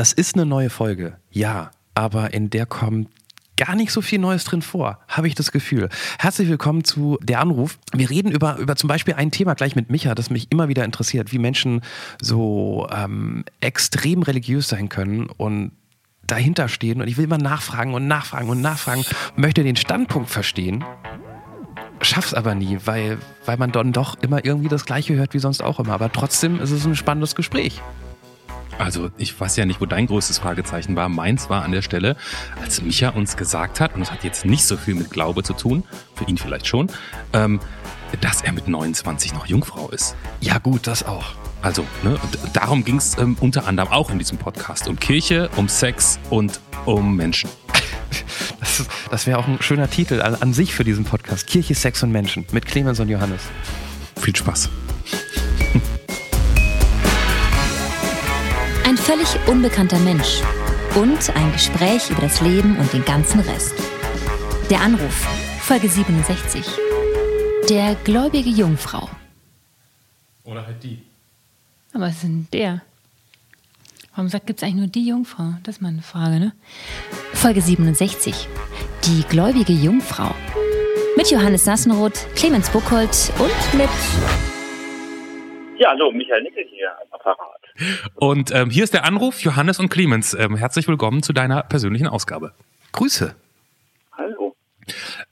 Das ist eine neue Folge, ja, aber in der kommt gar nicht so viel Neues drin vor, habe ich das Gefühl. Herzlich willkommen zu Der Anruf. Wir reden über, über zum Beispiel ein Thema gleich mit Micha, das mich immer wieder interessiert, wie Menschen so ähm, extrem religiös sein können und dahinter stehen. Und ich will immer nachfragen und nachfragen und nachfragen, möchte den Standpunkt verstehen schaff's aber nie, weil, weil man dann doch immer irgendwie das Gleiche hört wie sonst auch immer. Aber trotzdem ist es ein spannendes Gespräch. Also ich weiß ja nicht, wo dein größtes Fragezeichen war. Meins war an der Stelle, als Micha uns gesagt hat, und es hat jetzt nicht so viel mit Glaube zu tun, für ihn vielleicht schon, ähm, dass er mit 29 noch Jungfrau ist. Ja gut, das auch. Also, ne, darum ging es ähm, unter anderem auch in diesem Podcast. Um Kirche, um Sex und um Menschen. Das, das wäre auch ein schöner Titel an, an sich für diesen Podcast. Kirche, Sex und Menschen mit Clemens und Johannes. Viel Spaß. Völlig unbekannter Mensch und ein Gespräch über das Leben und den ganzen Rest. Der Anruf, Folge 67. Der gläubige Jungfrau. Oder halt die. Aber was ist denn der? Warum gibt es eigentlich nur die Jungfrau? Das ist mal eine Frage, ne? Folge 67. Die gläubige Jungfrau. Mit Johannes Sassenroth, Clemens Buchholz und mit. Ja, hallo, Michael Nickel hier am Apparat. Und ähm, hier ist der Anruf, Johannes und Clemens. Ähm, herzlich willkommen zu deiner persönlichen Ausgabe. Grüße. Hallo.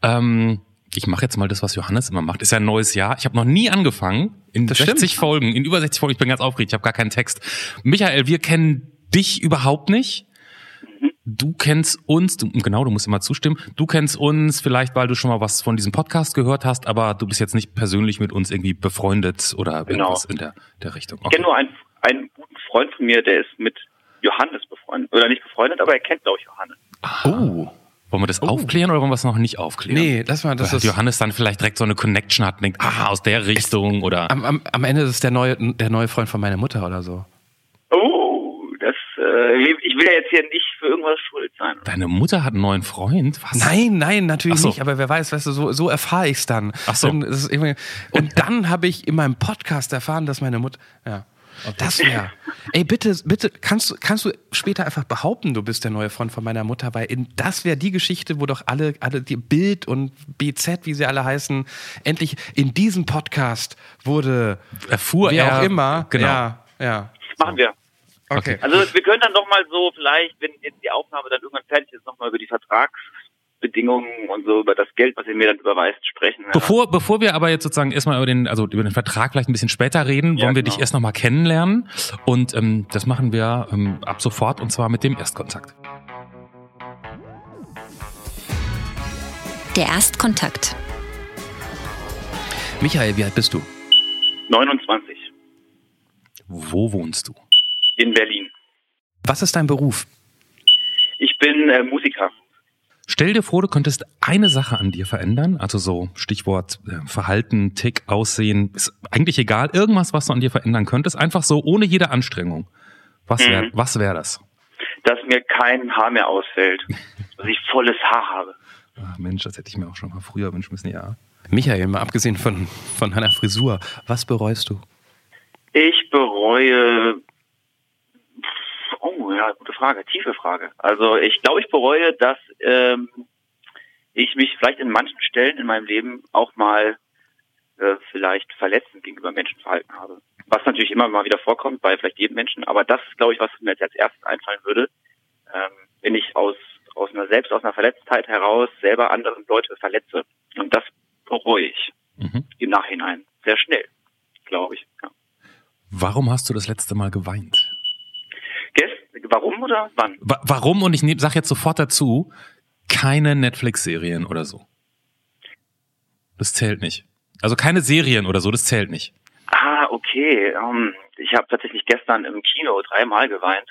Ähm, ich mache jetzt mal das, was Johannes immer macht. Ist ja ein neues Jahr. Ich habe noch nie angefangen. In Das 60 stimmt. Folgen, in über 60 Folgen. Ich bin ganz aufgeregt. Ich habe gar keinen Text. Michael, wir kennen dich überhaupt nicht. Du kennst uns, du, genau, du musst immer zustimmen. Du kennst uns vielleicht, weil du schon mal was von diesem Podcast gehört hast, aber du bist jetzt nicht persönlich mit uns irgendwie befreundet oder Genau. irgendwas in der, der Richtung. Ich kenne nur einen, einen guten Freund von mir, der ist mit Johannes befreundet. Oder nicht befreundet, aber er kennt, glaube ich, Johannes. Oh. Wollen wir das aufklären oder wollen wir es noch nicht aufklären? Nee, lass mal, das Weil ist. Johannes dann vielleicht direkt so eine Connection hat und denkt, ah, aus der Richtung oder. Am, am, am Ende ist es der neue, der neue Freund von meiner Mutter oder so. Äh, ich will ja jetzt hier nicht für irgendwas schuld sein. Deine Mutter hat einen neuen Freund? Was? Nein, nein, natürlich so. nicht. Aber wer weiß, weißt du, so, so erfahre ich es dann. Ach so. Und, und dann habe ich in meinem Podcast erfahren, dass meine Mutter. Ja. Das wäre. Ey, bitte, bitte, kannst, du- kannst du später einfach behaupten, du bist der neue Freund von meiner Mutter, weil in, das wäre die Geschichte, wo doch alle, alle, die Bild und BZ, wie sie alle heißen, endlich in diesem Podcast wurde, Erfuhr wer er. auch immer. Genau. Ja, ja. Machen wir. Okay. Also wir können dann noch mal so vielleicht, wenn jetzt die Aufnahme dann irgendwann fertig ist, noch mal über die Vertragsbedingungen und so über das Geld, was ihr mir dann überweist, sprechen. Ja. Bevor, bevor wir aber jetzt sozusagen erstmal über den, also über den Vertrag vielleicht ein bisschen später reden, Ja, wollen wir genau. dich erst nochmal kennenlernen. Und ähm, das machen wir ähm, ab sofort und zwar mit dem Erstkontakt. Der Erstkontakt. Michael, wie alt bist du? 29 Wo wohnst du? In Berlin. Was ist dein Beruf? Ich bin äh, Musiker. Stell dir vor, du könntest eine Sache an dir verändern, also so Stichwort äh, Verhalten, Tick, Aussehen, ist eigentlich egal, irgendwas, was du an dir verändern könntest, einfach so ohne jede Anstrengung. Was wäre Mhm. was wär das? dass mir kein Haar mehr ausfällt, dass ich volles Haar habe. Ah, Mensch, das hätte ich mir auch schon mal früher wünschen müssen, ja. Michael, mal abgesehen von, von deiner Frisur, was bereust du? Ich bereue. Oh ja, gute Frage, tiefe Frage. Also ich glaube, ich bereue, dass ähm, ich mich vielleicht in manchen Stellen in meinem Leben auch mal äh, vielleicht verletzend gegenüber Menschen verhalten habe. Was natürlich immer mal wieder vorkommt bei vielleicht jedem Menschen, aber das ist, glaube ich, was mir jetzt als erstes einfallen würde, ähm, wenn ich aus aus einer selbst aus einer Verletztheit heraus selber andere Leute verletze. Und das bereue ich Mhm. im Nachhinein sehr schnell, glaube ich. Ja. Warum hast du das letzte Mal geweint? Gest warum oder wann? Wa warum? Und ich nehm, sag jetzt sofort dazu, keine Netflix-Serien oder so. Das zählt nicht. Also keine Serien oder so, das zählt nicht. Ah, okay. Ähm, ich habe tatsächlich gestern im Kino dreimal geweint.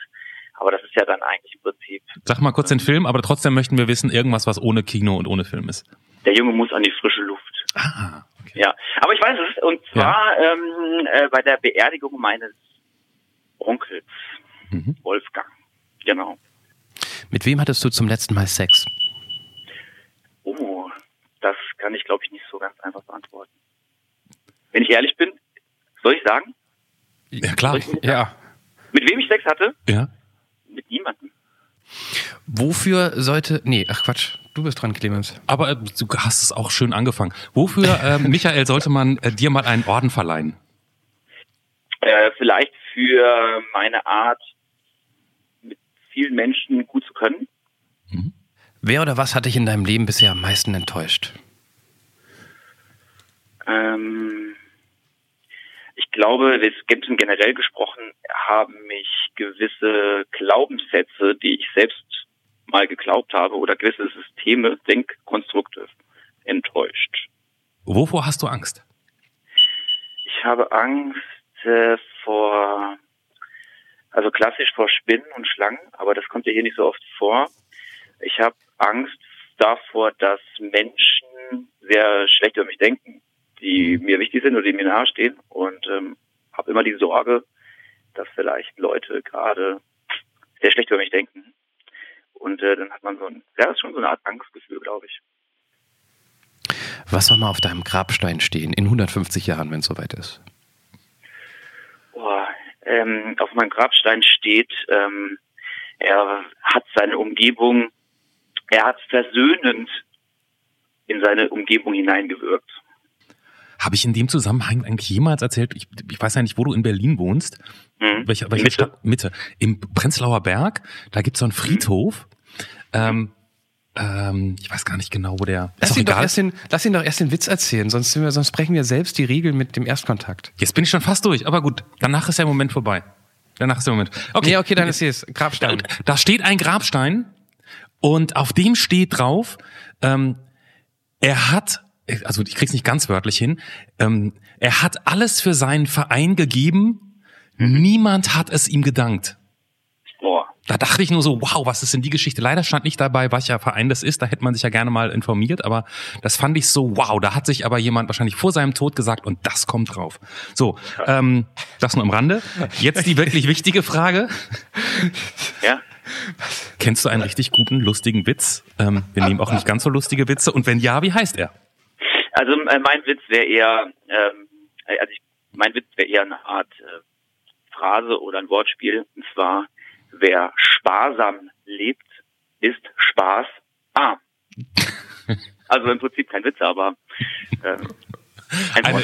Aber das ist ja dann eigentlich im Prinzip, Sag mal kurz den Film, aber trotzdem möchten wir wissen, irgendwas, was ohne Kino und ohne Film ist. der Junge muss an die frische Luft. Ah, okay. Ja, aber ich weiß es. Und zwar ähm, äh, bei der Beerdigung meines Onkels, Mhm. Wolfgang. Genau. Mit wem hattest du zum letzten Mal Sex? Oh, das kann ich, glaube ich, nicht so ganz einfach beantworten. Wenn ich ehrlich bin, soll ich sagen, Ja, klar. Ja. mit wem ich Sex hatte? Ja. Mit niemandem. Wofür sollte. Nee, ach Quatsch, du bist dran, Clemens. Aber äh, du hast es auch schön angefangen. Wofür, äh, Michael, sollte man äh, dir mal einen Orden verleihen? Äh, vielleicht für meine Art, vielen Menschen gut zu können. Wer oder was hat dich in deinem Leben bisher am meisten enttäuscht? Ähm, ich glaube, es gibt generell gesprochen, haben mich gewisse Glaubenssätze, die ich selbst mal geglaubt habe, oder gewisse Systeme, Denkkonstrukte enttäuscht. Wovor hast du Angst? Ich habe Angst äh, vor, klassisch vor Spinnen und Schlangen, aber das kommt ja hier nicht so oft vor. Ich habe Angst davor, dass Menschen sehr schlecht über mich denken, die mir wichtig sind oder die mir nahestehen und ähm, habe immer die Sorge, dass vielleicht Leute gerade sehr schlecht über mich denken. Und äh, dann hat man so ein, ja, das ist schon so eine Art Angstgefühl, glaube ich. Was soll mal auf deinem Grabstein stehen in 150 Jahren, wenn es soweit ist? Ähm, auf meinem Grabstein steht, ähm, er hat seine Umgebung, er hat versöhnend in seine Umgebung hineingewirkt. Habe ich in dem Zusammenhang eigentlich jemals erzählt, ich, ich weiß ja nicht, wo du in Berlin wohnst, Mhm. welche, welche Mitte. Stadt? Mitte. Im Prenzlauer Berg, da gibt's so einen Friedhof. Ähm, ähm, ich weiß gar nicht genau, wo der. Lass ihn, doch erst den, lass ihn doch erst den Witz erzählen, sonst, sind wir, sonst brechen wir selbst die Regeln mit dem Erstkontakt. Jetzt bin ich schon fast durch, aber gut, danach ist der Moment vorbei. Danach ist der Moment. Okay, Nee, okay, dann ist es da, Grabstein. da steht ein Grabstein und auf dem steht drauf, ähm, er hat, also ich krieg's nicht ganz wörtlich hin, ähm, er hat alles für seinen Verein gegeben, niemand hat es ihm gedankt. Da dachte ich nur so, wow, was ist denn die Geschichte? Leider stand nicht dabei, welcher Verein das ist. Da hätte man sich ja gerne mal informiert, aber das fand ich so, wow, da hat sich aber jemand wahrscheinlich vor seinem Tod gesagt und das kommt drauf. So, ähm, das nur am Rande. Jetzt die wirklich wichtige Frage. Ja. Kennst du einen richtig guten, lustigen Witz? Ähm, wir nehmen auch nicht ganz so lustige Witze. Und wenn ja, wie heißt er? Also äh, mein Witz wäre eher, ähm, also ich, mein Witz wäre eher eine Art äh, Phrase oder ein Wortspiel. Und zwar, wer sparsam lebt, ist spaßarm. Also im Prinzip kein Witz, aber ähm, ein Eine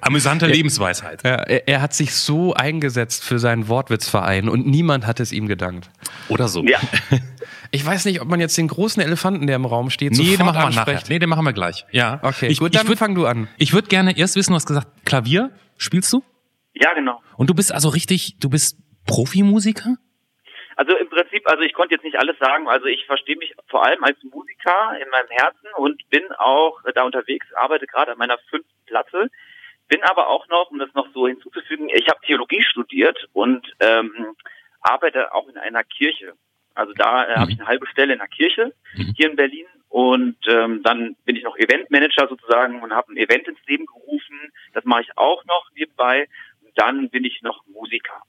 amüsante Lebensweisheit. Ja, er, er hat sich so eingesetzt für seinen Wortwitzverein und niemand hat es ihm gedankt. Oder so. Ja, Ich weiß nicht, ob man jetzt den großen Elefanten, der im Raum steht, Nee, den sofort machen wir nachher. anspricht. Nee, den machen wir gleich. Ja. Okay, ich, gut, ich dann würd, fang du an. Ich würde gerne erst wissen, du hast gesagt, Klavier spielst du? ja genau. Und du bist also richtig, du bist Profimusiker? Also also ich konnte jetzt nicht alles sagen. Also ich verstehe mich vor allem als Musiker in meinem Herzen und bin auch da unterwegs, arbeite gerade an meiner fünften Platte. Bin aber auch noch, um das noch so hinzuzufügen, ich habe Theologie studiert und ähm, arbeite auch in einer Kirche. Also da äh, habe ich eine halbe Stelle in einer Kirche Mhm. hier in Berlin und ähm, dann bin ich noch Eventmanager sozusagen und habe ein Event ins Leben gerufen. Das mache ich auch noch nebenbei. Und dann bin ich noch Musiker.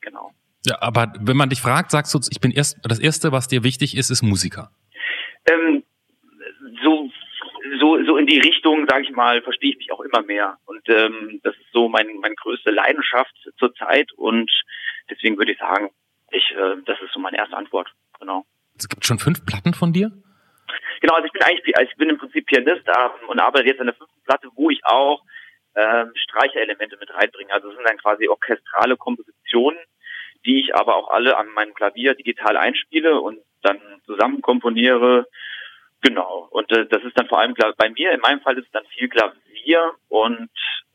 Genau. Ja, aber wenn man dich fragt, sagst du, ich bin erst, das erste, was dir wichtig ist, ist Musiker. ähm, so so so in die Richtung, sage ich mal, verstehe ich mich auch immer mehr und ähm, das ist so mein meine größte Leidenschaft zurzeit und deswegen würde ich sagen, ich äh, das ist so meine erste Antwort. Genau. Es gibt schon fünf Platten von dir? Genau, also ich bin eigentlich also ich bin im Prinzip Pianist ähm, und arbeite jetzt an der fünften Platte, wo ich auch ähm, Streicherelemente mit reinbringe. Also es sind dann quasi orchestrale Kompositionen, die ich aber auch alle an meinem Klavier digital einspiele und dann zusammen komponiere. Genau. Und äh, das ist dann vor allem bei mir, in meinem Fall ist es dann viel Klavier und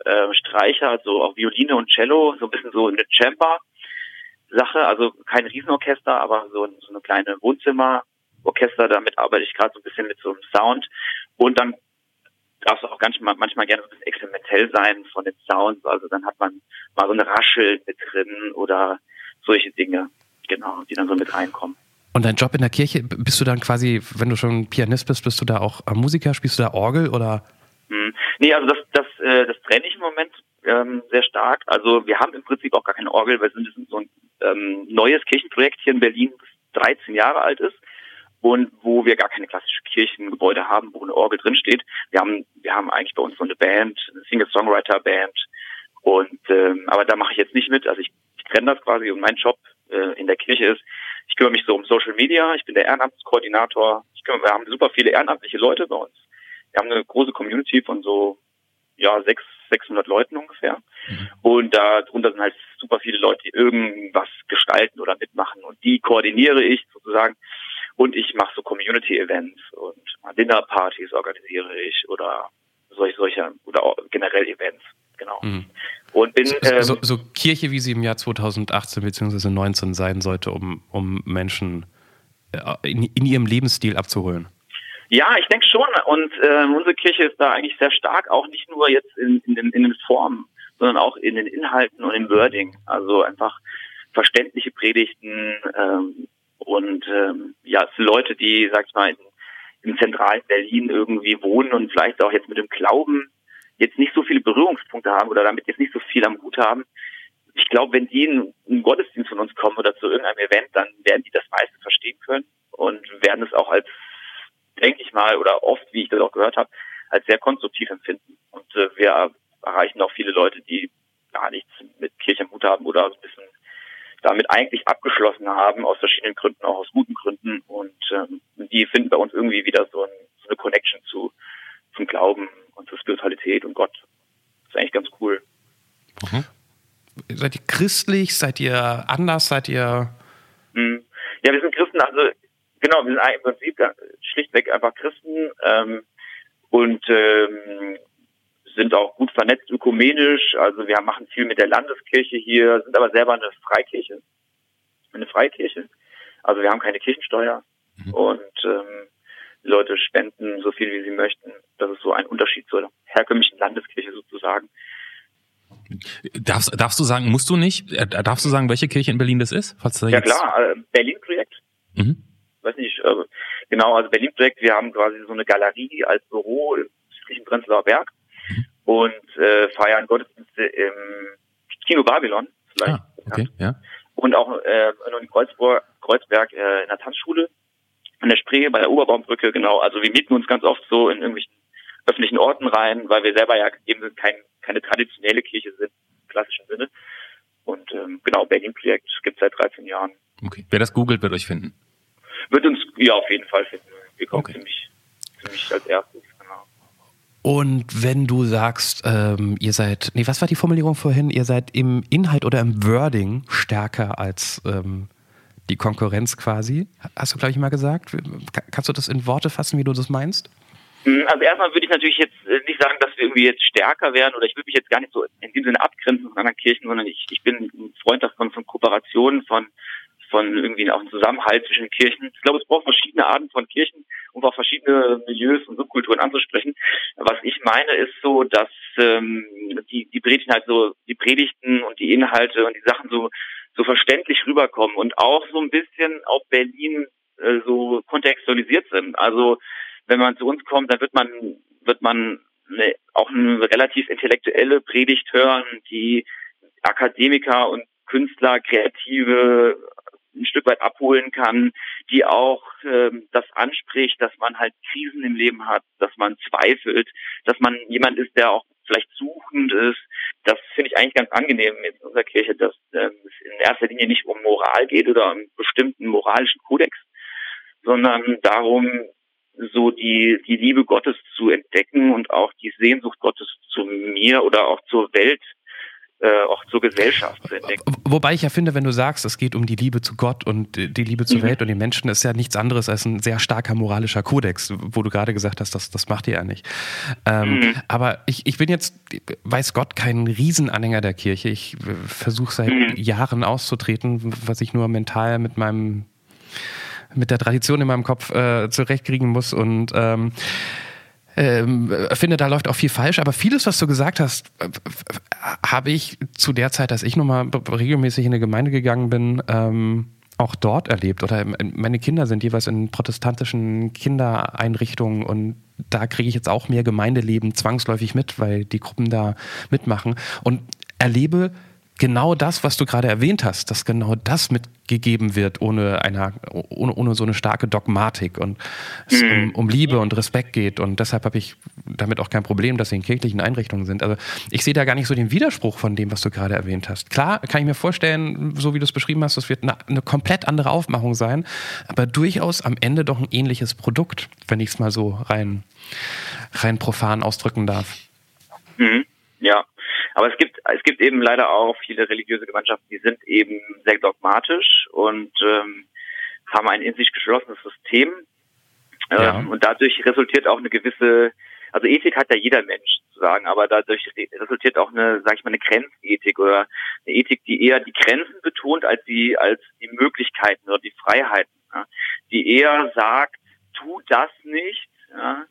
äh, Streicher, also auch Violine und Cello, so ein bisschen so eine Chamber-Sache, also kein Riesenorchester, aber so, so eine kleine Wohnzimmerorchester, damit arbeite ich gerade so ein bisschen mit so einem Sound. Und dann darf es auch ganz mal, manchmal gerne so ein bisschen experimentell sein von den Sounds. Also dann hat man mal so eine Raschel mit drin oder solche Dinge, genau, die dann so mit reinkommen. Und dein Job in der Kirche, bist du dann quasi, wenn du schon Pianist bist, bist du da auch äh, Musiker? Spielst du da Orgel oder? Hm. Nee, also das, das, äh, das trenne ich im Moment ähm, sehr stark. Also wir haben im Prinzip auch gar keine Orgel, weil wir sind so ein ähm, neues Kirchenprojekt hier in Berlin, das 13 Jahre alt ist und wo wir gar keine klassische Kirchengebäude haben, wo eine Orgel drinsteht. Wir haben, wir haben eigentlich bei uns so eine Band, eine Singer-Songwriter-Band und ähm, aber da mache ich jetzt nicht mit. Also ich, ich trenne das quasi und mein Job äh, in der Kirche ist, Ich kümmere mich so um Social Media, ich bin der Ehrenamtskoordinator. Ich kümmere, wir haben super viele ehrenamtliche Leute bei uns. Wir haben eine große Community von so ja, sechs, 600 Leuten ungefähr. Mhm. Und darunter sind halt super viele Leute, die irgendwas gestalten oder mitmachen. Und die koordiniere ich sozusagen. Und ich mache so Community-Events und Dinnerpartys organisiere ich oder solche, solche oder generell Events. Genau. Mhm. Und bin, ähm, so, so, Kirche, wie sie im Jahr 2018 bzw. 19 sein sollte, um, um Menschen äh, in, in ihrem Lebensstil abzuholen. Ja, ich denke schon. Und äh, unsere Kirche ist da eigentlich sehr stark, auch nicht nur jetzt in, in, den, in den Formen, sondern auch in den Inhalten und im Wording. Also einfach verständliche Predigten ähm, und ähm, ja, für Leute, die, sag ich mal, in, im zentralen Berlin irgendwie wohnen und vielleicht auch jetzt mit dem Glauben jetzt nicht so viele Berührungspunkte haben oder damit jetzt nicht so viel am Hut haben. Ich glaube, wenn die in einen Gottesdienst von uns kommen oder zu irgendeinem Event, dann werden die das meiste verstehen können und werden es auch als denke ich mal, oder oft, wie ich das auch gehört habe, als sehr konstruktiv empfinden. Und äh, wir erreichen auch viele Leute, die gar nichts mit Kirche im Hut haben oder ein bisschen damit eigentlich abgeschlossen haben, aus verschiedenen Gründen, auch aus guten Gründen. Und ähm, die finden bei uns irgendwie wieder so, ein, so eine Connection zu zum Glauben und zur Spiritualität und Gott. Das ist eigentlich ganz cool. Mhm. Seid ihr christlich? Seid ihr anders? Seid ihr? Hm. Ja, wir sind Christen. Also Genau, wir sind im Prinzip schlichtweg einfach Christen ähm, und ähm, sind auch gut vernetzt ökumenisch. Also wir machen viel mit der Landeskirche hier, sind aber selber eine Freikirche, eine Freikirche. Also wir haben keine Kirchensteuer mhm. und ähm, die Leute spenden so viel wie sie möchten. Das ist so ein Unterschied zur herkömmlichen Landeskirche sozusagen. Darfst, darfst du sagen, musst du nicht? Äh, darfst du sagen, welche Kirche in Berlin das ist? Falls da ja klar, äh, Berlin-Projekt. Mhm weiß nicht, äh, genau, also Berlin-Projekt, wir haben quasi so eine Galerie als Büro im südlichen Prenzlauer Berg und äh, feiern Gottesdienste im Kino Babylon, vielleicht. Ah, okay, ja. Und auch äh, in Kreuzberg, Kreuzberg äh, in der Tanzschule, an der Spree, bei der Oberbaumbrücke, genau. Also wir mieten uns ganz oft so in irgendwelchen öffentlichen Orten rein, weil wir selber ja eben kein, keine traditionelle Kirche sind, im klassischen Sinne. Und ähm, genau, Berlin-Projekt gibt es seit 13 Jahren. Okay. Wer das googelt, wird euch finden wird uns ja auf jeden Fall finden. Wir kommen okay. ziemlich, ziemlich als erstes, genau. Und wenn du sagst, ähm, ihr seid, nee, was war die Formulierung vorhin? Ihr seid im Inhalt oder im Wording stärker als ähm, die Konkurrenz quasi. Hast du, glaube ich, mal gesagt. Kannst du das in Worte fassen, wie du das meinst? Hm, also erstmal würde ich natürlich jetzt äh, nicht sagen, dass wir irgendwie jetzt stärker werden oder ich würde mich jetzt gar nicht so in dem Sinne abgrenzen von anderen Kirchen, sondern ich, ich bin ein Freund davon von Kooperationen, von von irgendwie auch einem Zusammenhalt zwischen Kirchen. Ich glaube, es braucht verschiedene Arten von Kirchen, um auch verschiedene Milieus und Subkulturen anzusprechen. Was ich meine, ist so, dass ähm, die, die Predigten halt so, die Predigten und die Inhalte und die Sachen so, so verständlich rüberkommen und auch so ein bisschen auf Berlin äh, so kontextualisiert sind. Also wenn man zu uns kommt, dann wird man, wird man eine, auch eine relativ intellektuelle Predigt hören, die Akademiker und Künstler, Kreative ein Stück weit abholen kann, die auch ähm, das anspricht, dass man halt Krisen im Leben hat, dass man zweifelt, dass man jemand ist, der auch vielleicht suchend ist. Das finde ich eigentlich ganz angenehm in unserer Kirche, dass ähm, es in erster Linie nicht um Moral geht oder um einen bestimmten moralischen Kodex, sondern darum, so die, die Liebe Gottes zu entdecken und auch die Sehnsucht Gottes zu mir oder auch zur Welt äh, auch zur Gesellschaft zu entdecken. Wobei ich ja finde, wenn du sagst, es geht um die Liebe zu Gott und die Liebe zur mhm. Welt und den Menschen, ist ja nichts anderes als ein sehr starker moralischer Kodex, wo du gerade gesagt hast, das, das macht ihr ja nicht. Ähm, mhm. Aber ich, ich bin jetzt, weiß Gott, kein Riesenanhänger der Kirche. Ich äh, versuche seit mhm. Jahren auszutreten, was ich nur mental mit meinem mit der Tradition in meinem Kopf äh, zurechtkriegen muss und ähm, ähm, finde, da läuft auch viel falsch. Aber vieles, was du gesagt hast, äh, habe ich zu der Zeit, dass ich nochmal regelmäßig in eine Gemeinde gegangen bin, ähm, auch dort erlebt. Oder meine Kinder sind jeweils in protestantischen Kindereinrichtungen und da kriege ich jetzt auch mehr Gemeindeleben zwangsläufig mit, weil die Gruppen da mitmachen und erlebe genau das, was du gerade erwähnt hast, dass genau das mitgegeben wird, ohne, einer, ohne, ohne so eine starke Dogmatik und es um, Mhm. um Liebe und Respekt geht. Und deshalb habe ich damit auch kein Problem, dass sie in kirchlichen Einrichtungen sind. Also ich sehe da gar nicht so den Widerspruch von dem, was du gerade erwähnt hast. Klar kann ich mir vorstellen, so wie du es beschrieben hast, das wird eine, eine komplett andere Aufmachung sein, aber durchaus am Ende doch ein ähnliches Produkt, wenn ich es mal so rein, rein profan ausdrücken darf. Mhm. Ja, aber es gibt es gibt eben leider auch viele religiöse Gemeinschaften, die sind eben sehr dogmatisch und ähm, haben ein in sich geschlossenes System ähm, Ja. und dadurch resultiert auch eine gewisse, also Ethik hat ja jeder Mensch zu sagen, aber dadurch re- resultiert auch eine, sag ich mal, eine Grenzethik oder eine Ethik, die eher die Grenzen betont als die als die Möglichkeiten oder die Freiheiten, ja? die eher sagt, tu das nicht, ja?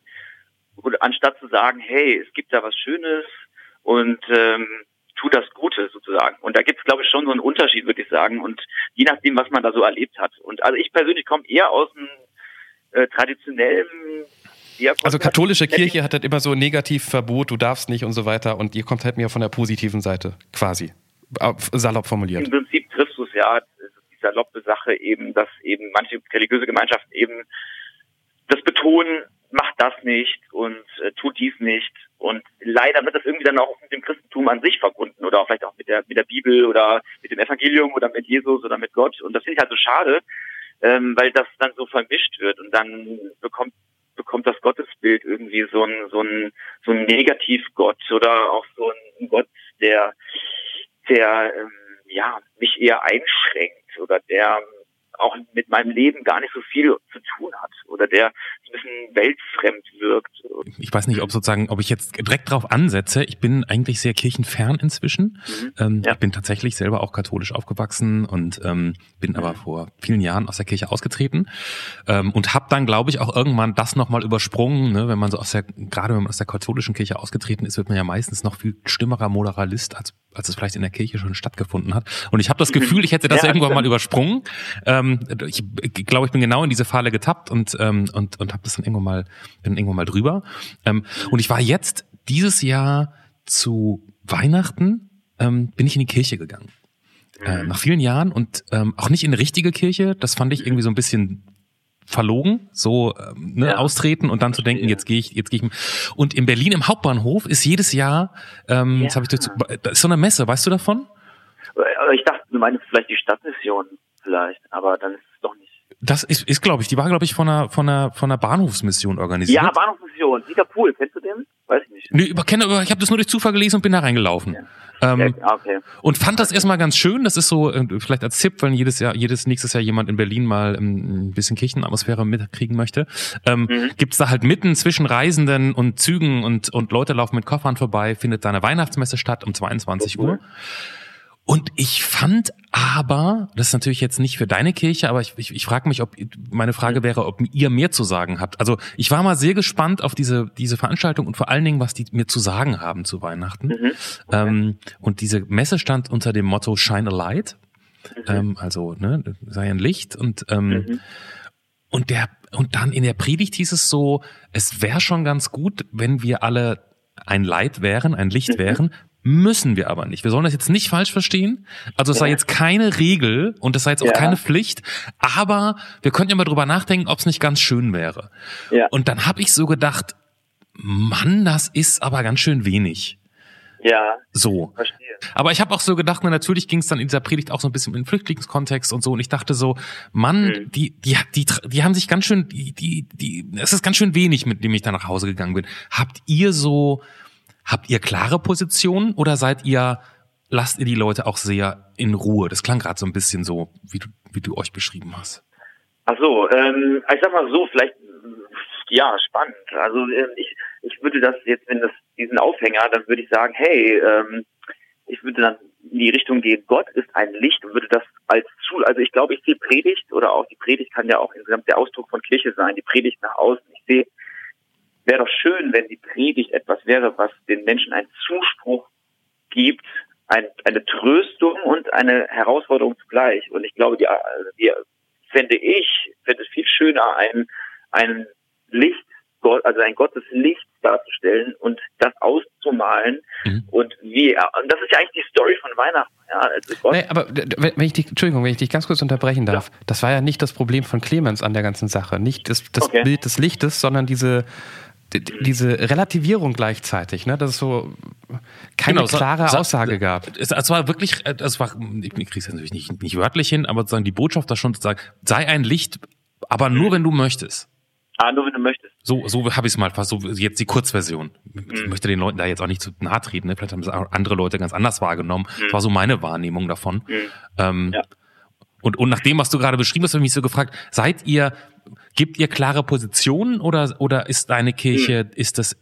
oder anstatt zu sagen, hey, es gibt da was Schönes und ähm, tu das Gute sozusagen. Und da gibt es, glaube ich, schon so einen Unterschied, würde ich sagen. Und je nachdem, was man da so erlebt hat. Und also ich persönlich komme eher aus einem äh, traditionellen eher Also katholische Kirche hat halt immer so ein Negativverbot, du darfst nicht und so weiter und ihr kommt halt mehr von der positiven Seite, quasi. Auf- Salopp formuliert. Im Prinzip triffst du es ja, die saloppe Sache eben, dass eben manche religiöse Gemeinschaften eben das betonen, mach das nicht und äh, tu dies nicht. Und leider wird das irgendwie dann auch mit dem Christentum an sich verbunden oder vielleicht auch mit der mit der Bibel oder mit dem Evangelium oder mit Jesus oder mit Gott. Und das finde ich halt so schade, ähm, weil das dann so vermischt wird und dann bekommt bekommt das Gottesbild irgendwie so ein so ein so ein Negativgott oder auch so ein Gott, der der ähm, ja mich eher einschränkt oder der auch mit meinem Leben gar nicht so viel zu tun hat oder der so ein bisschen weltfremd wirkt. Ich weiß nicht, ob sozusagen, ob ich jetzt direkt drauf ansetze. Ich bin eigentlich sehr kirchenfern inzwischen. Ähm, Ja. Ich bin tatsächlich selber auch katholisch aufgewachsen und ähm, bin aber vor vielen Jahren aus der Kirche ausgetreten ähm, und habe dann, glaube ich, auch irgendwann das nochmal übersprungen. Ne? Wenn man so aus der, gerade wenn man aus der katholischen Kirche ausgetreten ist, wird man ja meistens noch viel stimmerer Moralist, als, als es vielleicht in der Kirche schon stattgefunden hat. Und ich habe das Gefühl, ich hätte das Ja, irgendwann mal übersprungen. Ähm, ich glaube, ich bin genau in diese Falle getappt und ähm, und und habe das dann irgendwann mal bin irgendwann mal drüber. Ähm, und ich war jetzt dieses Jahr zu Weihnachten ähm, bin ich in die Kirche gegangen. Äh, nach vielen Jahren und ähm, auch nicht in eine richtige Kirche. Das fand ich irgendwie so ein bisschen verlogen, so ähm, ne, Ja. austreten und dann zu denken, jetzt gehe ich, jetzt gehe ich. Und in Berlin im Hauptbahnhof ist jedes Jahr, ähm, Ja. habe ich dazu, da ist so eine Messe, weißt du davon? Äh, Ich dachte, du meinst vielleicht die Stadtmission vielleicht, aber dann ist es doch nicht. Das ist, ist glaube ich, die war, glaube ich, von einer, von einer, von einer Bahnhofsmission organisiert. Ja, Bahnhofsmission, Dieter Pool, kennst du den? Weiß ich nicht. Nee, über, kenne, aber ich habe das nur durch Zufall gelesen und bin da reingelaufen. Ähm, Ja, ah, okay. und fand das erstmal ganz schön. Das ist so, äh, vielleicht als Tipp, wenn jedes Jahr, jedes nächstes Jahr jemand in Berlin mal ähm, ein bisschen Kirchenatmosphäre mitkriegen möchte. Ähm, Mhm. Gibt's da halt mitten zwischen Reisenden und Zügen und, und Leute laufen mit Koffern vorbei, findet da eine Weihnachtsmesse statt um 22 Uhr. Und ich fand aber, das ist natürlich jetzt nicht für deine Kirche, aber ich, ich, ich frage mich, ob meine Frage wäre, ob ihr mehr zu sagen habt. Also ich war mal sehr gespannt auf diese, diese Veranstaltung und vor allen Dingen, was die mir zu sagen haben zu Weihnachten. Mhm. Ähm, und diese Messe stand unter dem Motto Shine a Light. Ähm, also, ne, sei ein Licht und ähm, Mhm. und der und dann in der Predigt hieß es so, es wäre schon ganz gut, wenn wir alle ein Light wären, ein Licht Mhm. wären, müssen wir aber nicht. Wir sollen das jetzt nicht falsch verstehen. Also es sei jetzt keine Regel und es sei jetzt auch Ja. keine Pflicht, aber wir könnten ja mal drüber nachdenken, ob es nicht ganz schön wäre. Ja. Und dann habe ich so gedacht, Mann, das ist aber ganz schön wenig. Ja, So. verstehe. Aber ich habe auch so gedacht, na, natürlich ging es dann in dieser Predigt auch so ein bisschen in den Flüchtlingskontext und so. Und ich dachte so, Mann, Mhm. die, die, die, die haben sich ganz schön, die, die, die, es ist ganz schön wenig, mit dem ich da nach Hause gegangen bin. Habt ihr so, habt ihr klare Positionen oder seid ihr, lasst ihr die Leute auch sehr in Ruhe? Das klang gerade so ein bisschen so, wie du, wie du euch beschrieben hast. Ach so, ähm, ich sag mal so, vielleicht, ja, spannend. Also ähm, ich, ich würde das jetzt, wenn das diesen Aufhänger, dann würde ich sagen, hey, ähm, ich würde dann in die Richtung gehen, Gott ist ein Licht und würde das als zu, also ich glaube, ich sehe Predigt oder auch die Predigt kann ja auch insgesamt der Ausdruck von Kirche sein, die Predigt nach außen. Ich sehe, wäre doch schön, wenn die Predigt etwas wäre, was den Menschen einen Zuspruch gibt, ein, eine Tröstung und eine Herausforderung zugleich. Und ich glaube, die, die fände ich, fände es viel schöner, ein, ein Licht also ein Gott des Lichts darzustellen und das auszumalen mhm. und wie, und das ist ja eigentlich die Story von Weihnachten. Ja, also nee, aber wenn ich dich, Entschuldigung, wenn ich dich ganz kurz unterbrechen darf, ja. das war ja nicht das Problem von Clemens an der ganzen Sache, nicht das, das okay. Bild des Lichtes, sondern diese diese Relativierung gleichzeitig, ne, dass es so keine genau, klare so, Aussage gab. Es, es, war wirklich, es war, ich kriege es natürlich nicht, nicht wörtlich hin, aber sozusagen die Botschaft da schon zu sagen, sei ein Licht, aber nur wenn du möchtest. Ah, nur wenn du möchtest. So, so habe ich es mal fast, so jetzt die Kurzversion. Ich mhm. möchte den Leuten da jetzt auch nicht zu nahe treten, ne? vielleicht haben es andere Leute ganz anders wahrgenommen. Mhm. Das war so meine Wahrnehmung davon. Mhm. Ähm, ja. und, und nach dem, was du gerade beschrieben hast, habe ich mich so gefragt, seid ihr, gibt ihr klare Positionen oder, oder ist deine Kirche, mhm. ist das,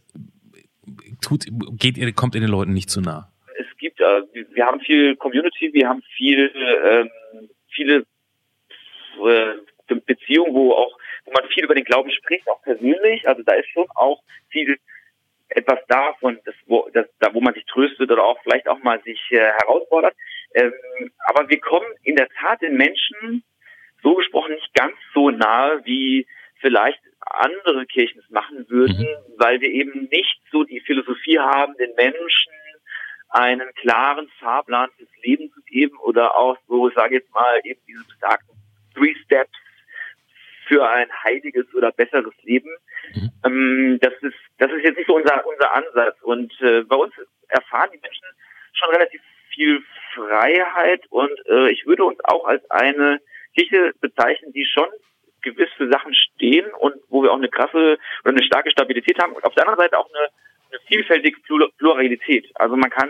tut, geht ihr, kommt ihr den Leuten nicht zu nah? Es gibt, äh, wir haben viel Community, wir haben viel, ähm, viele äh, Beziehungen, wo auch wo man viel über den Glauben spricht, auch persönlich. Also da ist schon auch viel etwas davon, das, wo, das, da, wo man sich tröstet oder auch vielleicht auch mal sich äh, herausfordert. Ähm, aber wir kommen in der Tat den Menschen so gesprochen nicht ganz so nahe, wie vielleicht andere Kirchen es machen würden, mhm. weil wir eben nicht so die Philosophie haben, den Menschen einen klaren Fahrplan fürs Leben zu geben oder auch so, sage ich jetzt mal, eben diese besagten Three Steps für ein heiliges oder besseres Leben. Mhm. Ähm, das ist das ist jetzt nicht so unser unser Ansatz. Und äh, bei uns erfahren die Menschen schon relativ viel Freiheit und äh, ich würde uns auch als eine Kirche bezeichnen, die schon gewiss für Sachen stehen und wo wir auch eine krasse oder eine starke Stabilität haben und auf der anderen Seite auch eine, eine vielfältige Pluralität. Also man kann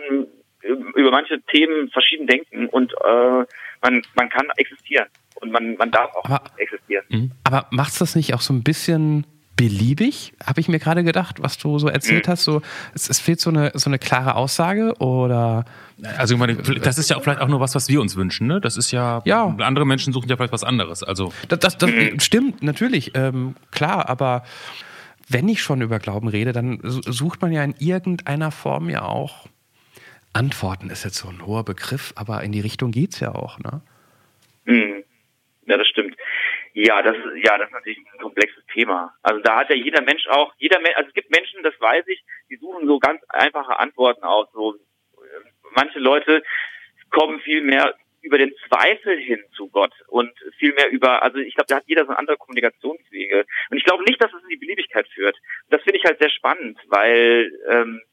über manche Themen verschieden denken und äh, man, man kann existieren und man, man darf auch aber, existieren. Mhm. Aber macht das nicht auch so ein bisschen beliebig, habe ich mir gerade gedacht, was du so erzählt mhm. hast. So, es, es, fehlt so eine, so eine klare Aussage oder. Also ich meine, das ist ja auch vielleicht auch nur was, was wir uns wünschen. Ne? Das ist ja, ja. andere Menschen suchen ja vielleicht was anderes. Also das, das, das mhm. stimmt natürlich, ähm, klar. Aber wenn ich schon über Glauben rede, dann sucht man ja in irgendeiner Form ja auch Antworten. Ist jetzt so ein hoher Begriff, aber in die Richtung geht es ja auch. Ne? Mhm. Ja, das stimmt. Ja, das ist, ja, das ist natürlich ein komplexes Thema. Also da hat ja jeder Mensch auch, jeder Mensch, also es gibt Menschen, das weiß ich, die suchen so ganz einfache Antworten aus. So, manche Leute kommen viel mehr über den Zweifel hin zu Gott und viel mehr über, also ich glaube, da hat jeder so andere Kommunikationswege. Und ich glaube nicht, dass es in die Beliebigkeit führt. Das finde ich halt sehr spannend, weil, ähm,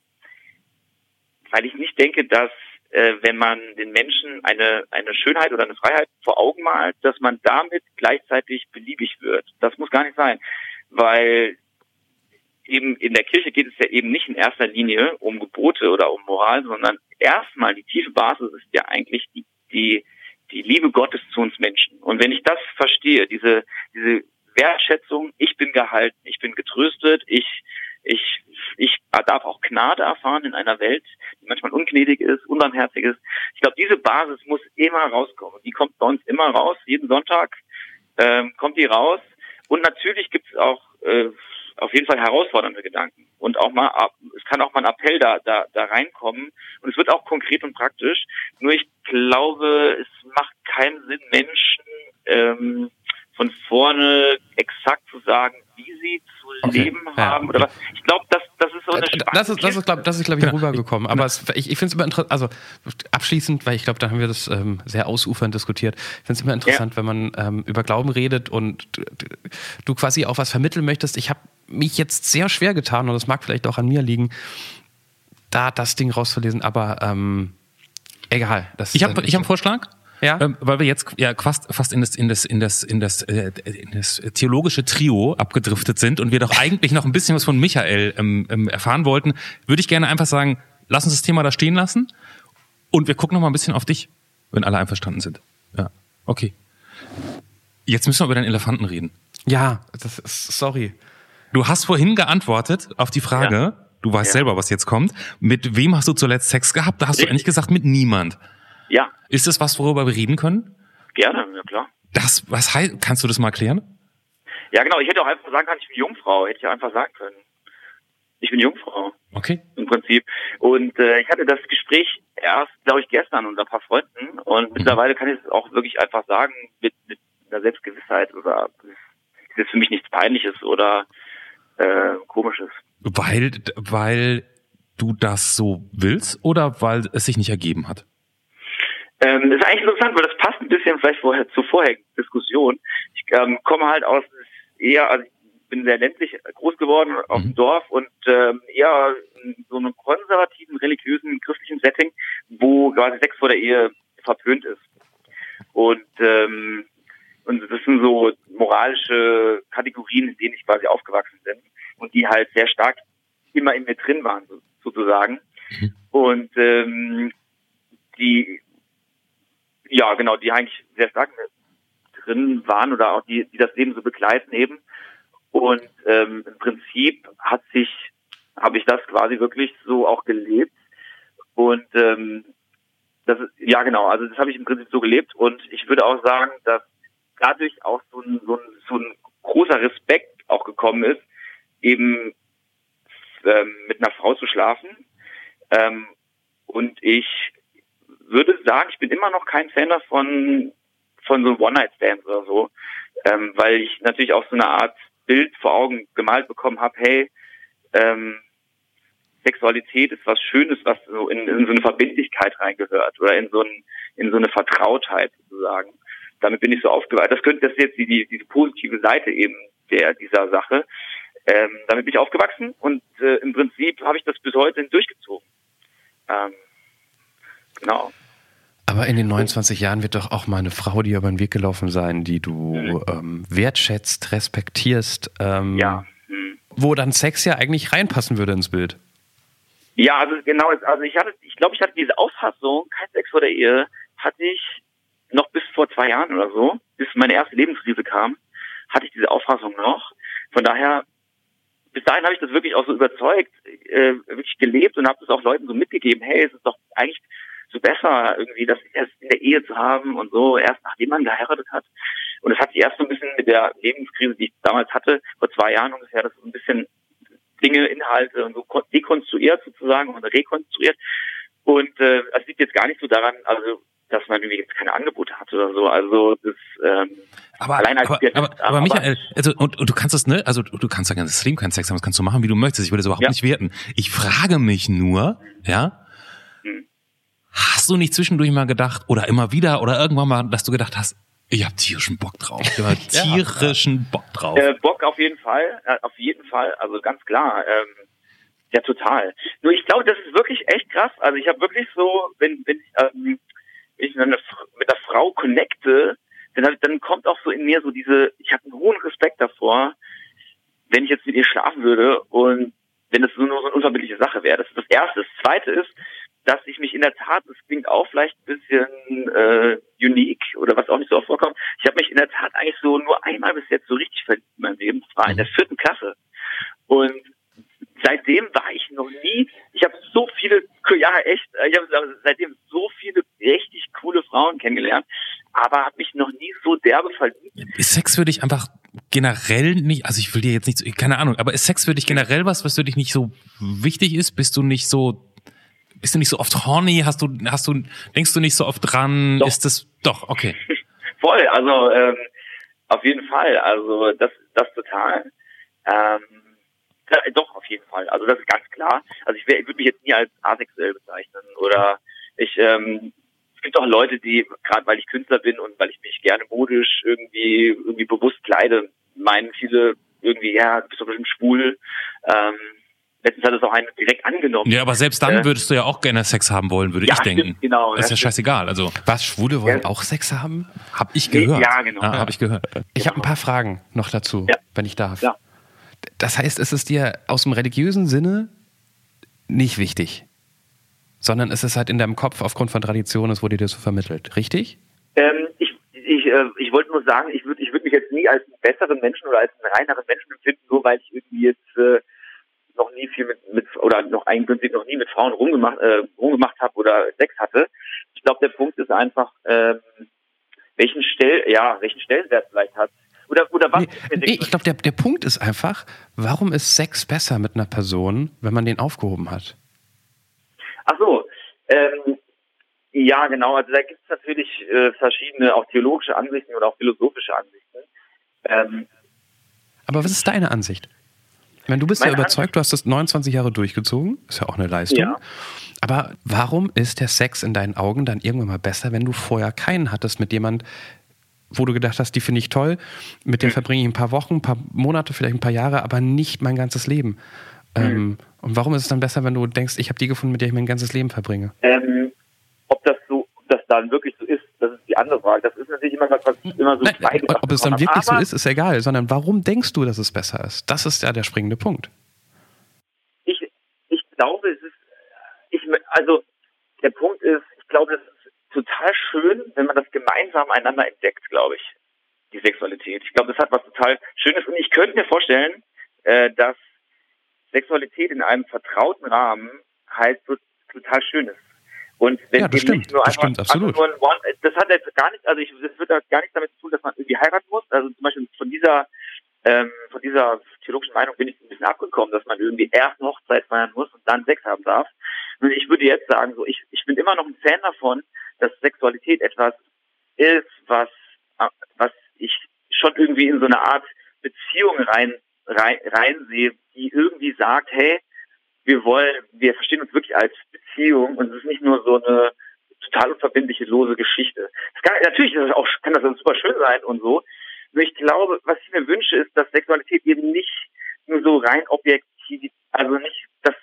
weil ich nicht denke, dass äh, wenn man den Menschen eine, eine Schönheit oder eine Freiheit vor Augen malt, dass man damit gleichzeitig beliebig wird. Das muss gar nicht sein, weil eben in der Kirche geht es ja eben nicht in erster Linie um Gebote oder um Moral, sondern erstmal die tiefe Basis ist ja eigentlich die, die, die Liebe Gottes zu uns Menschen. Und wenn ich das verstehe, diese, diese Wertschätzung, ich bin gehalten, ich bin getröstet, ich, ich, ich darf auch Gnade erfahren in einer Welt, die manchmal ungnädig ist, unbarmherzig ist. Ich glaube, diese Basis muss immer rauskommen. Die kommt bei uns immer raus, jeden Sonntag ähm, kommt die raus. Und natürlich gibt es auch äh, auf jeden Fall herausfordernde Gedanken. Und auch mal, es kann auch mal ein Appell da, da, da reinkommen. Und es wird auch konkret und praktisch. Nur ich glaube, es macht keinen Sinn, Menschen ähm, von vorne exakt zu sagen, wie sie zu okay. leben haben oder was. Ich glaube, das, so eine äh, Das ist, das ist, glaube das ist, glaub ich, genau. rübergekommen. Aber es, ich, ich finde es immer interessant, also abschließend, weil ich glaube, da haben wir das ähm, sehr ausufernd diskutiert. Ich finde es immer interessant, ja. wenn man ähm, über Glauben redet und du quasi auch was vermitteln möchtest. Ich habe mich jetzt sehr schwer getan und das mag vielleicht auch an mir liegen, da das Ding rauszulesen, aber ähm, egal. Das, ich habe ich hab einen Vorschlag. Ja. Ähm, weil wir jetzt ja fast, fast in das, in das, in das, in das, äh, in das theologische Trio abgedriftet sind und wir doch eigentlich noch ein bisschen was von Michael ähm, ähm, erfahren wollten, würde ich gerne einfach sagen, lass uns das Thema da stehen lassen und wir gucken noch mal ein bisschen auf dich, wenn alle einverstanden sind. Ja. Okay. Jetzt müssen wir über den Elefanten reden. Ja, das ist, sorry. Du hast vorhin geantwortet auf die Frage, ja. du weißt ja. selber, was jetzt kommt. Mit wem hast du zuletzt Sex gehabt? Da hast du eigentlich gesagt, mit niemand. Ja. Ist das was, worüber wir reden können? Gerne, ja klar. Das, was heißt, kannst du das mal erklären? Ja, genau. Ich hätte auch einfach sagen können, ich bin Jungfrau. Hätte ich einfach sagen können. Ich bin Jungfrau. Okay. Im Prinzip. Und äh, ich hatte das Gespräch erst, glaube ich, gestern unter ein paar Freunden. Und mhm. mittlerweile kann ich es auch wirklich einfach sagen, mit, mit einer Selbstgewissheit oder es ist für mich nichts Peinliches oder äh, Komisches. Weil, weil du das so willst oder weil es sich nicht ergeben hat? Ähm, das ist eigentlich interessant, weil das passt ein bisschen vielleicht vorher zur vorherigen Diskussion. Ich ähm, komme halt aus eher, also ich bin sehr ländlich groß geworden auf dem Mhm. Dorf und ähm, eher in so einem konservativen, religiösen, christlichen Setting, wo quasi Sex vor der Ehe verpönt ist. Und ähm, und das sind so moralische Kategorien, in denen ich quasi aufgewachsen bin und die halt sehr stark immer in mir drin waren, so, sozusagen. Mhm. Und ähm, die, ja genau, die eigentlich sehr stark drin waren oder auch die, die das Leben so begleiten eben. Und ähm, im Prinzip hat sich, habe ich das quasi wirklich so auch gelebt. Und ähm, das ist, ja genau, also das habe ich im Prinzip so gelebt und ich würde auch sagen, dass dadurch auch so ein, so ein, so ein großer Respekt auch gekommen ist, eben ähm, mit einer Frau zu schlafen. Ähm, und ich würde sagen, ich bin immer noch kein Fan davon, von so One-Night-Stands oder so, ähm, weil ich natürlich auch so eine Art Bild vor Augen gemalt bekommen habe, hey, ähm, Sexualität ist was Schönes, was so in, in so eine Verbindlichkeit reingehört oder in so, ein, in so eine Vertrautheit sozusagen. Damit bin ich so aufgewachsen. Das könnte das ist jetzt die, die, diese positive Seite eben der dieser Sache. Ähm, damit bin ich aufgewachsen und äh, im Prinzip habe ich das bis heute durchgezogen. Ähm, genau. Aber in den 29 Jahren wird doch auch mal eine Frau dir über den Weg gelaufen sein, die du ähm, wertschätzt, respektierst, ähm, Ja. Hm. wo dann Sex ja eigentlich reinpassen würde ins Bild. Ja, also genau, also ich hatte, ich glaube, ich hatte diese Auffassung, kein Sex vor der Ehe, hatte ich noch bis vor zwei Jahren oder so, bis meine erste Lebenskrise kam, hatte ich diese Auffassung noch. Von daher, bis dahin habe ich das wirklich auch so überzeugt, äh, wirklich gelebt und habe das auch Leuten so mitgegeben, hey, es ist doch eigentlich so besser, irgendwie das erst in der Ehe zu haben und so, erst nachdem man geheiratet hat. Und es hat sich erst so ein bisschen mit der Lebenskrise, die ich damals hatte, vor zwei Jahren ungefähr, das so ein bisschen Dinge, Inhalte und so kon- dekonstruiert sozusagen und rekonstruiert. Und äh, es liegt jetzt gar nicht so daran, also dass man irgendwie jetzt keine Angebote hat oder so. Also das ähm, Aber, Allein als aber, aber, aber aber- Michael, also, und, und du kannst das, ne, also du kannst dein ganzes Leben keinen Sex haben, das kannst du machen, wie du möchtest. Ich würde das überhaupt Ja. nicht werten. Ich frage mich nur, ja. Hast du nicht zwischendurch mal gedacht, oder immer wieder, oder irgendwann mal, dass du gedacht hast, ich hab tierischen Bock drauf. Ich hab tierischen Bock drauf. Äh, Bock auf jeden Fall, äh, auf jeden Fall, also ganz klar. Ähm, ja, total. Nur ich glaube, das ist wirklich echt krass. Also ich habe wirklich so, wenn, wenn ich, ähm, wenn ich mit einer, mit einer Frau connecte, dann, hab- dann kommt auch so in mir so diese, ich habe einen hohen Respekt davor, wenn ich jetzt mit ihr schlafen würde und wenn das nur so eine unverbindliche Sache wäre. Das ist das Erste. Das Zweite ist, dass ich mich in der Tat, das klingt auch vielleicht ein bisschen äh, unique oder was auch nicht so oft vorkommt, ich habe mich in der Tat eigentlich so nur einmal bis jetzt so richtig verliebt in meinem Leben. Das war in der vierten Klasse. Und seitdem war ich noch nie, ich habe so viele, ja echt, ich habe seitdem so viele richtig coole Frauen kennengelernt, aber habe mich noch nie so derbe verliebt. Ist Sex für dich einfach generell nicht, also ich will dir jetzt nicht, keine Ahnung, aber ist Sex für dich generell was, was für dich nicht so wichtig ist? Bist du nicht so, bist du nicht so oft horny? Hast du, hast du, denkst du nicht so oft dran? Doch. Ist das, doch, okay. Voll, also ähm, auf jeden Fall, also das, das total. Ähm, ja, doch, auf jeden Fall. Also das ist ganz klar. Also ich, wär- ich würde mich jetzt nie als asexuell bezeichnen oder ich ähm, es gibt auch Leute, die, gerade weil ich Künstler bin und weil ich mich gerne modisch irgendwie irgendwie bewusst kleide, meinen viele irgendwie, ja, du bist doch bestimmt schwul. Ähm, letztens hat es auch einen direkt angenommen. Ja, aber selbst dann Äh, würdest du ja auch gerne Sex haben wollen, würde Ja, ich denken. stimmt, genau. Das ist ja scheißegal, also Was, Schwule wollen Ja. auch Sex haben? hab ich gehört. Ja, genau. Ja, hab ich gehört. Ich habe ein paar Fragen noch dazu, Ja. wenn ich darf. Ja. Das heißt, es ist dir aus dem religiösen Sinne nicht wichtig, sondern es ist halt in deinem Kopf aufgrund von Tradition, es wurde dir so vermittelt, richtig? Ähm, ich ich, äh, ich wollte nur sagen, ich würde ich würd mich jetzt nie als einen besseren Menschen oder als einen reineren Menschen empfinden, nur weil ich irgendwie jetzt äh, noch nie viel mit, mit oder noch Prinzip noch nie mit Frauen rumgemacht, äh, rumgemacht habe oder Sex hatte. Ich glaube, der Punkt ist einfach, ähm, welchen Stell, ja, welchen Stellenwert vielleicht hat. Oder, oder was Nee, nee, ich glaube, der, der Punkt ist einfach, warum ist Sex besser mit einer Person, wenn man den aufgehoben hat? Ach so, ähm, ja, genau. Also da gibt es natürlich äh, verschiedene auch theologische Ansichten oder auch philosophische Ansichten. Ähm, Aber was ist deine Ansicht? Ich meine, du bist ja Meine überzeugt, du hast das 29 Jahre durchgezogen. Ist ja auch eine Leistung. Ja. Aber warum ist der Sex in deinen Augen dann irgendwann mal besser, wenn du vorher keinen hattest mit jemand, wo du gedacht hast, die finde ich toll, mit Mhm. der verbringe ich ein paar Wochen, ein paar Monate, vielleicht ein paar Jahre, aber nicht mein ganzes Leben. Mhm. Ähm, und warum ist es dann besser, wenn du denkst, ich habe die gefunden, mit der ich mein ganzes Leben verbringe? Ähm, ob das so, ob das dann wirklich so ist die andere Frage. Das ist natürlich immer was, was immer so Nein, ob es dann wirklich so ist, ist egal, sondern warum denkst du, dass es besser ist? Das ist ja der springende Punkt. ich, ich glaube, es ist, ich, also der Punkt ist, ich glaube, es ist total schön, wenn man das gemeinsam einander entdeckt, glaube ich, die Sexualität. Ich glaube, das hat was total Schönes und ich könnte mir vorstellen, äh, dass Sexualität in einem vertrauten Rahmen halt so total schön ist. Und wenn Ja, das stimmt, nur das einfach, stimmt, absolut. nur ein One, das hat jetzt gar nicht, also ich, das wird gar nichts damit zu tun, dass man irgendwie heiraten muss. Also zum Beispiel von dieser ähm, von dieser theologischen Meinung bin ich ein bisschen abgekommen, dass man irgendwie erst Hochzeit feiern muss und dann Sex haben darf. Und ich würde jetzt sagen, so ich, ich bin immer noch ein Fan davon, dass Sexualität etwas ist, was, äh, was ich schon irgendwie in so eine Art Beziehung rein, rein, reinsehe, die irgendwie sagt, hey, wir wollen, wir verstehen uns wirklich als Beziehung und es ist nicht nur so eine total unverbindliche, lose Geschichte. Es kann, natürlich ist es auch, kann das super schön sein und so. Nur ich glaube, was ich mir wünsche, ist, dass Sexualität eben nicht nur so rein objektiv, also nicht, dass,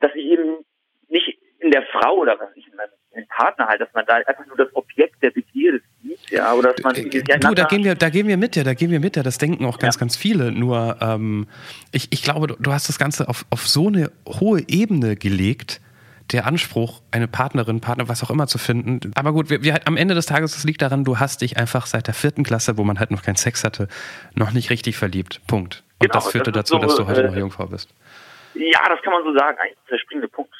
dass ich eben nicht in der Frau oder was ich in meinem, Partner halt, dass man da einfach nur das Objekt der Begierde sieht, ja, oder dass man Äh, irgendwie Du, da gehen wir, da gehen wir mit, ja, da gehen wir mit, ja, das denken auch ganz, Ja. ganz viele. Nur, ähm, ich, ich glaube, du, du hast das Ganze auf, auf so eine hohe Ebene gelegt, der Anspruch, eine Partnerin, Partner, was auch immer zu finden. Aber gut, wir, wir, am Ende des Tages, das liegt daran, du hast dich einfach seit der vierten Klasse, wo man halt noch keinen Sex hatte, noch nicht richtig verliebt. Punkt. Und Genau, das führte das dazu, so, dass du heute äh, noch Jungfrau bist. ja, das kann man so sagen, eigentlich ist der springende Punkt.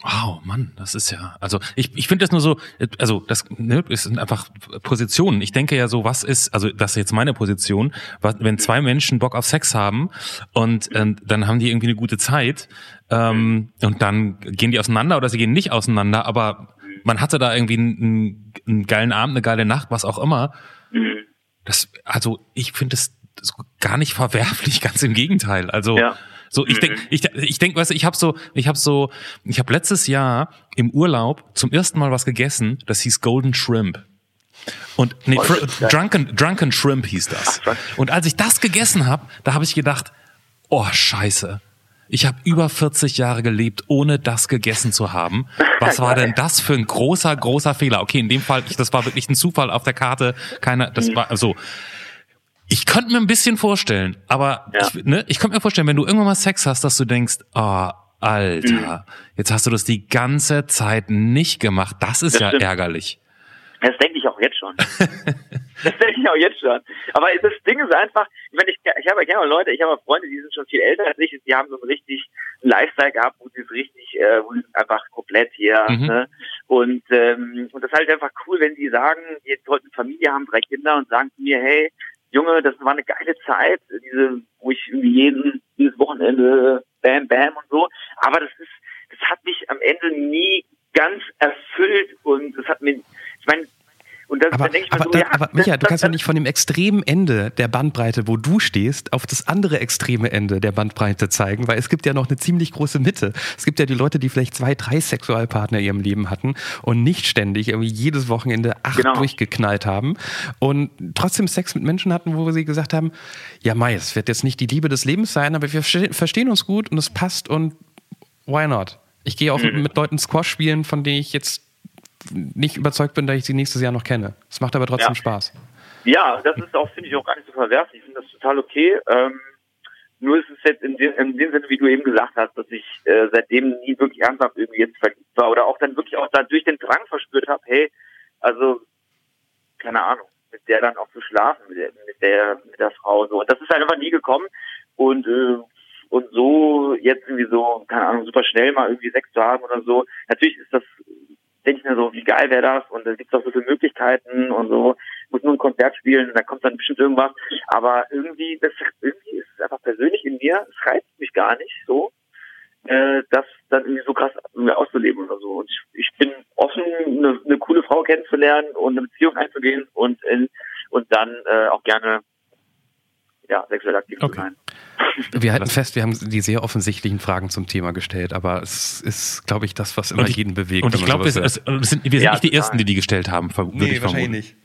Wow, Mann, das ist ja, also ich, ich finde das nur so, also das ne, es sind einfach Positionen. Ich denke ja so, was ist, also das ist jetzt meine Position, was, wenn zwei Menschen Bock auf Sex haben und ähm, dann haben die irgendwie eine gute Zeit ähm, und dann gehen die auseinander oder sie gehen nicht auseinander, aber man hatte da irgendwie einen, einen geilen Abend, eine geile Nacht, was auch immer. Das, also ich finde es so gar nicht verwerflich, ganz im Gegenteil. Also Ja. So, ich denk, ich, ich denk, weißt du, ich habe so, ich habe so, ich habe letztes Jahr im Urlaub zum ersten Mal was gegessen, das hieß Golden Shrimp. Und nee, Oh. Drunken, Drunken Shrimp hieß das. Und als ich das gegessen habe, da habe ich gedacht, oh Scheiße. Ich habe über 40 Jahre gelebt, ohne das gegessen zu haben. Was war denn das für ein großer, großer Fehler? Okay, in dem Fall, das war wirklich ein Zufall auf der Karte. Keiner, das war so. Ich könnte mir ein bisschen vorstellen, aber Ja. ich, ne, ich könnte mir vorstellen, wenn du irgendwann mal Sex hast, dass du denkst, oh, Alter, Mhm. jetzt hast du das die ganze Zeit nicht gemacht. Das ist Das ja stimmt. ärgerlich. Das denke ich auch jetzt schon. das denke ich auch jetzt schon. Aber das Ding ist einfach, ich meine, ich, ich habe ja Leute, ich habe Freunde, die sind schon viel älter als ich, die haben so einen richtig Lifestyle gehabt, wo sie es richtig, äh, wo sie es einfach komplett hier, Mhm. ne? Und, ähm, und das ist halt einfach cool, wenn die sagen, die jetzt heute eine Familie haben, drei Kinder und sagen zu mir, hey, Junge, das war eine geile Zeit, diese, wo ich irgendwie jeden, dieses Wochenende bam, bam und so. Aber das ist, das hat mich am Ende nie ganz erfüllt und das hat mir, ich meine, und das, Aber, dann denke ich mir aber, so, da, ja, aber Micha, das- du kannst ja das- nicht von dem extremen Ende der Bandbreite, wo du stehst, auf das andere extreme Ende der Bandbreite zeigen, weil es gibt ja noch eine ziemlich große Mitte. Es gibt ja die Leute, die vielleicht zwei, drei Sexualpartner in ihrem Leben hatten und nicht ständig irgendwie jedes Wochenende acht Genau. durchgeknallt haben und trotzdem Sex mit Menschen hatten, wo sie gesagt haben, ja Mai, es wird jetzt nicht die Liebe des Lebens sein, aber wir verste- verstehen uns gut und es passt und why not? Ich gehe auch Mhm. mit Leuten Squash spielen, von denen ich jetzt nicht überzeugt bin, dass ich sie nächstes Jahr noch kenne. Es macht aber trotzdem Ja. Spaß. Ja, das ist auch, finde ich, auch gar nicht so verwerflich. Ich finde das total okay. Ähm, nur ist es jetzt in dem, in dem Sinne, wie du eben gesagt hast, dass ich äh, seitdem nie wirklich ernsthaft irgendwie jetzt verliebt war oder auch dann wirklich auch dadurch den Drang verspürt habe, hey, also, keine Ahnung, mit der dann auch zu schlafen, mit der, mit der, mit der Frau so. Und das ist halt einfach nie gekommen. Und, äh, und so jetzt irgendwie so, keine Ahnung, super schnell mal irgendwie Sex zu haben oder so. Natürlich ist das, denke ich mir so, wie geil wäre das? Und da gibt es auch so viele Möglichkeiten und so. Ich muss nur ein Konzert spielen, da kommt dann bestimmt irgendwas. Aber irgendwie, das, irgendwie ist es einfach persönlich in mir, es reizt mich gar nicht so, äh, das dann irgendwie so krass auszuleben oder so. Und ich, ich bin offen, eine, eine coole Frau kennenzulernen und eine Beziehung einzugehen und, äh, und dann äh, auch gerne ja, sexuell aktiv Okay. zu sein. Wir halten fest, wir haben die sehr offensichtlichen Fragen zum Thema gestellt, aber es ist, glaube ich, das, was immer Und ich- jeden bewegt. Und ich glaube, wir, wir sind Ja, nicht die total. Ersten, die die gestellt haben. ver- würde ich vermuten. nicht.